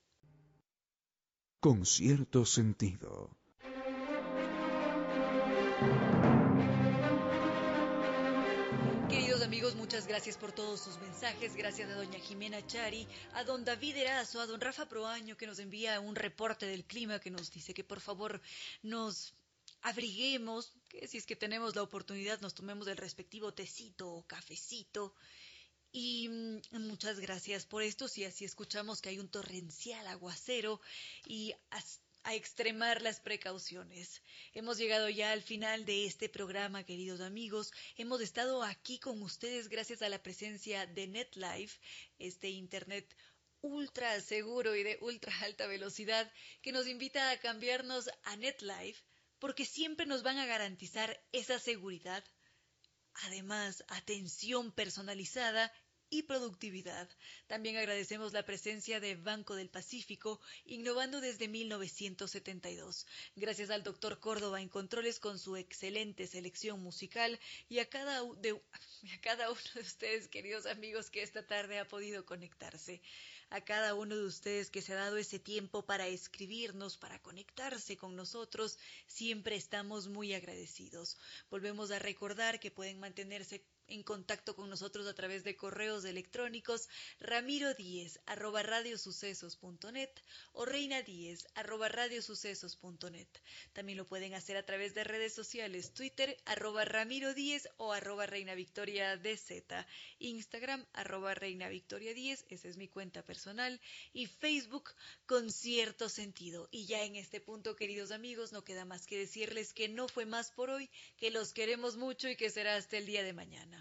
Speaker 3: Con cierto sentido.
Speaker 1: amigos, muchas gracias por todos sus mensajes. Gracias a doña Jimena Chari, a don David Erazo, a don Rafa Proaño que nos envía un reporte del clima que nos dice que por favor nos abriguemos, que si es que tenemos la oportunidad nos tomemos el respectivo tecito o cafecito. Y mm, muchas gracias por esto. Si así escuchamos que hay un torrencial aguacero y a extremar las precauciones. Hemos llegado ya al final de este programa, queridos amigos. Hemos estado aquí con ustedes gracias a la presencia de NetLife, este Internet ultra seguro y de ultra alta velocidad que nos invita a cambiarnos a NetLife porque siempre nos van a garantizar esa seguridad. Además, atención personalizada y productividad. También agradecemos la presencia de Banco del Pacífico, innovando desde 1972. Gracias al doctor Córdoba en controles con su excelente selección musical y a cada, de, a cada uno de ustedes, queridos amigos, que esta tarde ha podido conectarse a cada uno de ustedes que se ha dado ese tiempo para escribirnos, para conectarse con nosotros. Siempre estamos muy agradecidos. Volvemos a recordar que pueden mantenerse en contacto con nosotros a través de correos electrónicos ramiro 10 arroba radiosucesos.net o reina 10 arroba radiosucesos.net. También lo pueden hacer a través de redes sociales, Twitter arroba ramiro 10 o arroba reina victoria DZ, Instagram arroba reina victoria 10, esa es mi cuenta personal, y Facebook con cierto sentido. Y ya en este punto, queridos amigos, no queda más que decirles que no fue más por hoy, que los queremos mucho y que será hasta el día de mañana.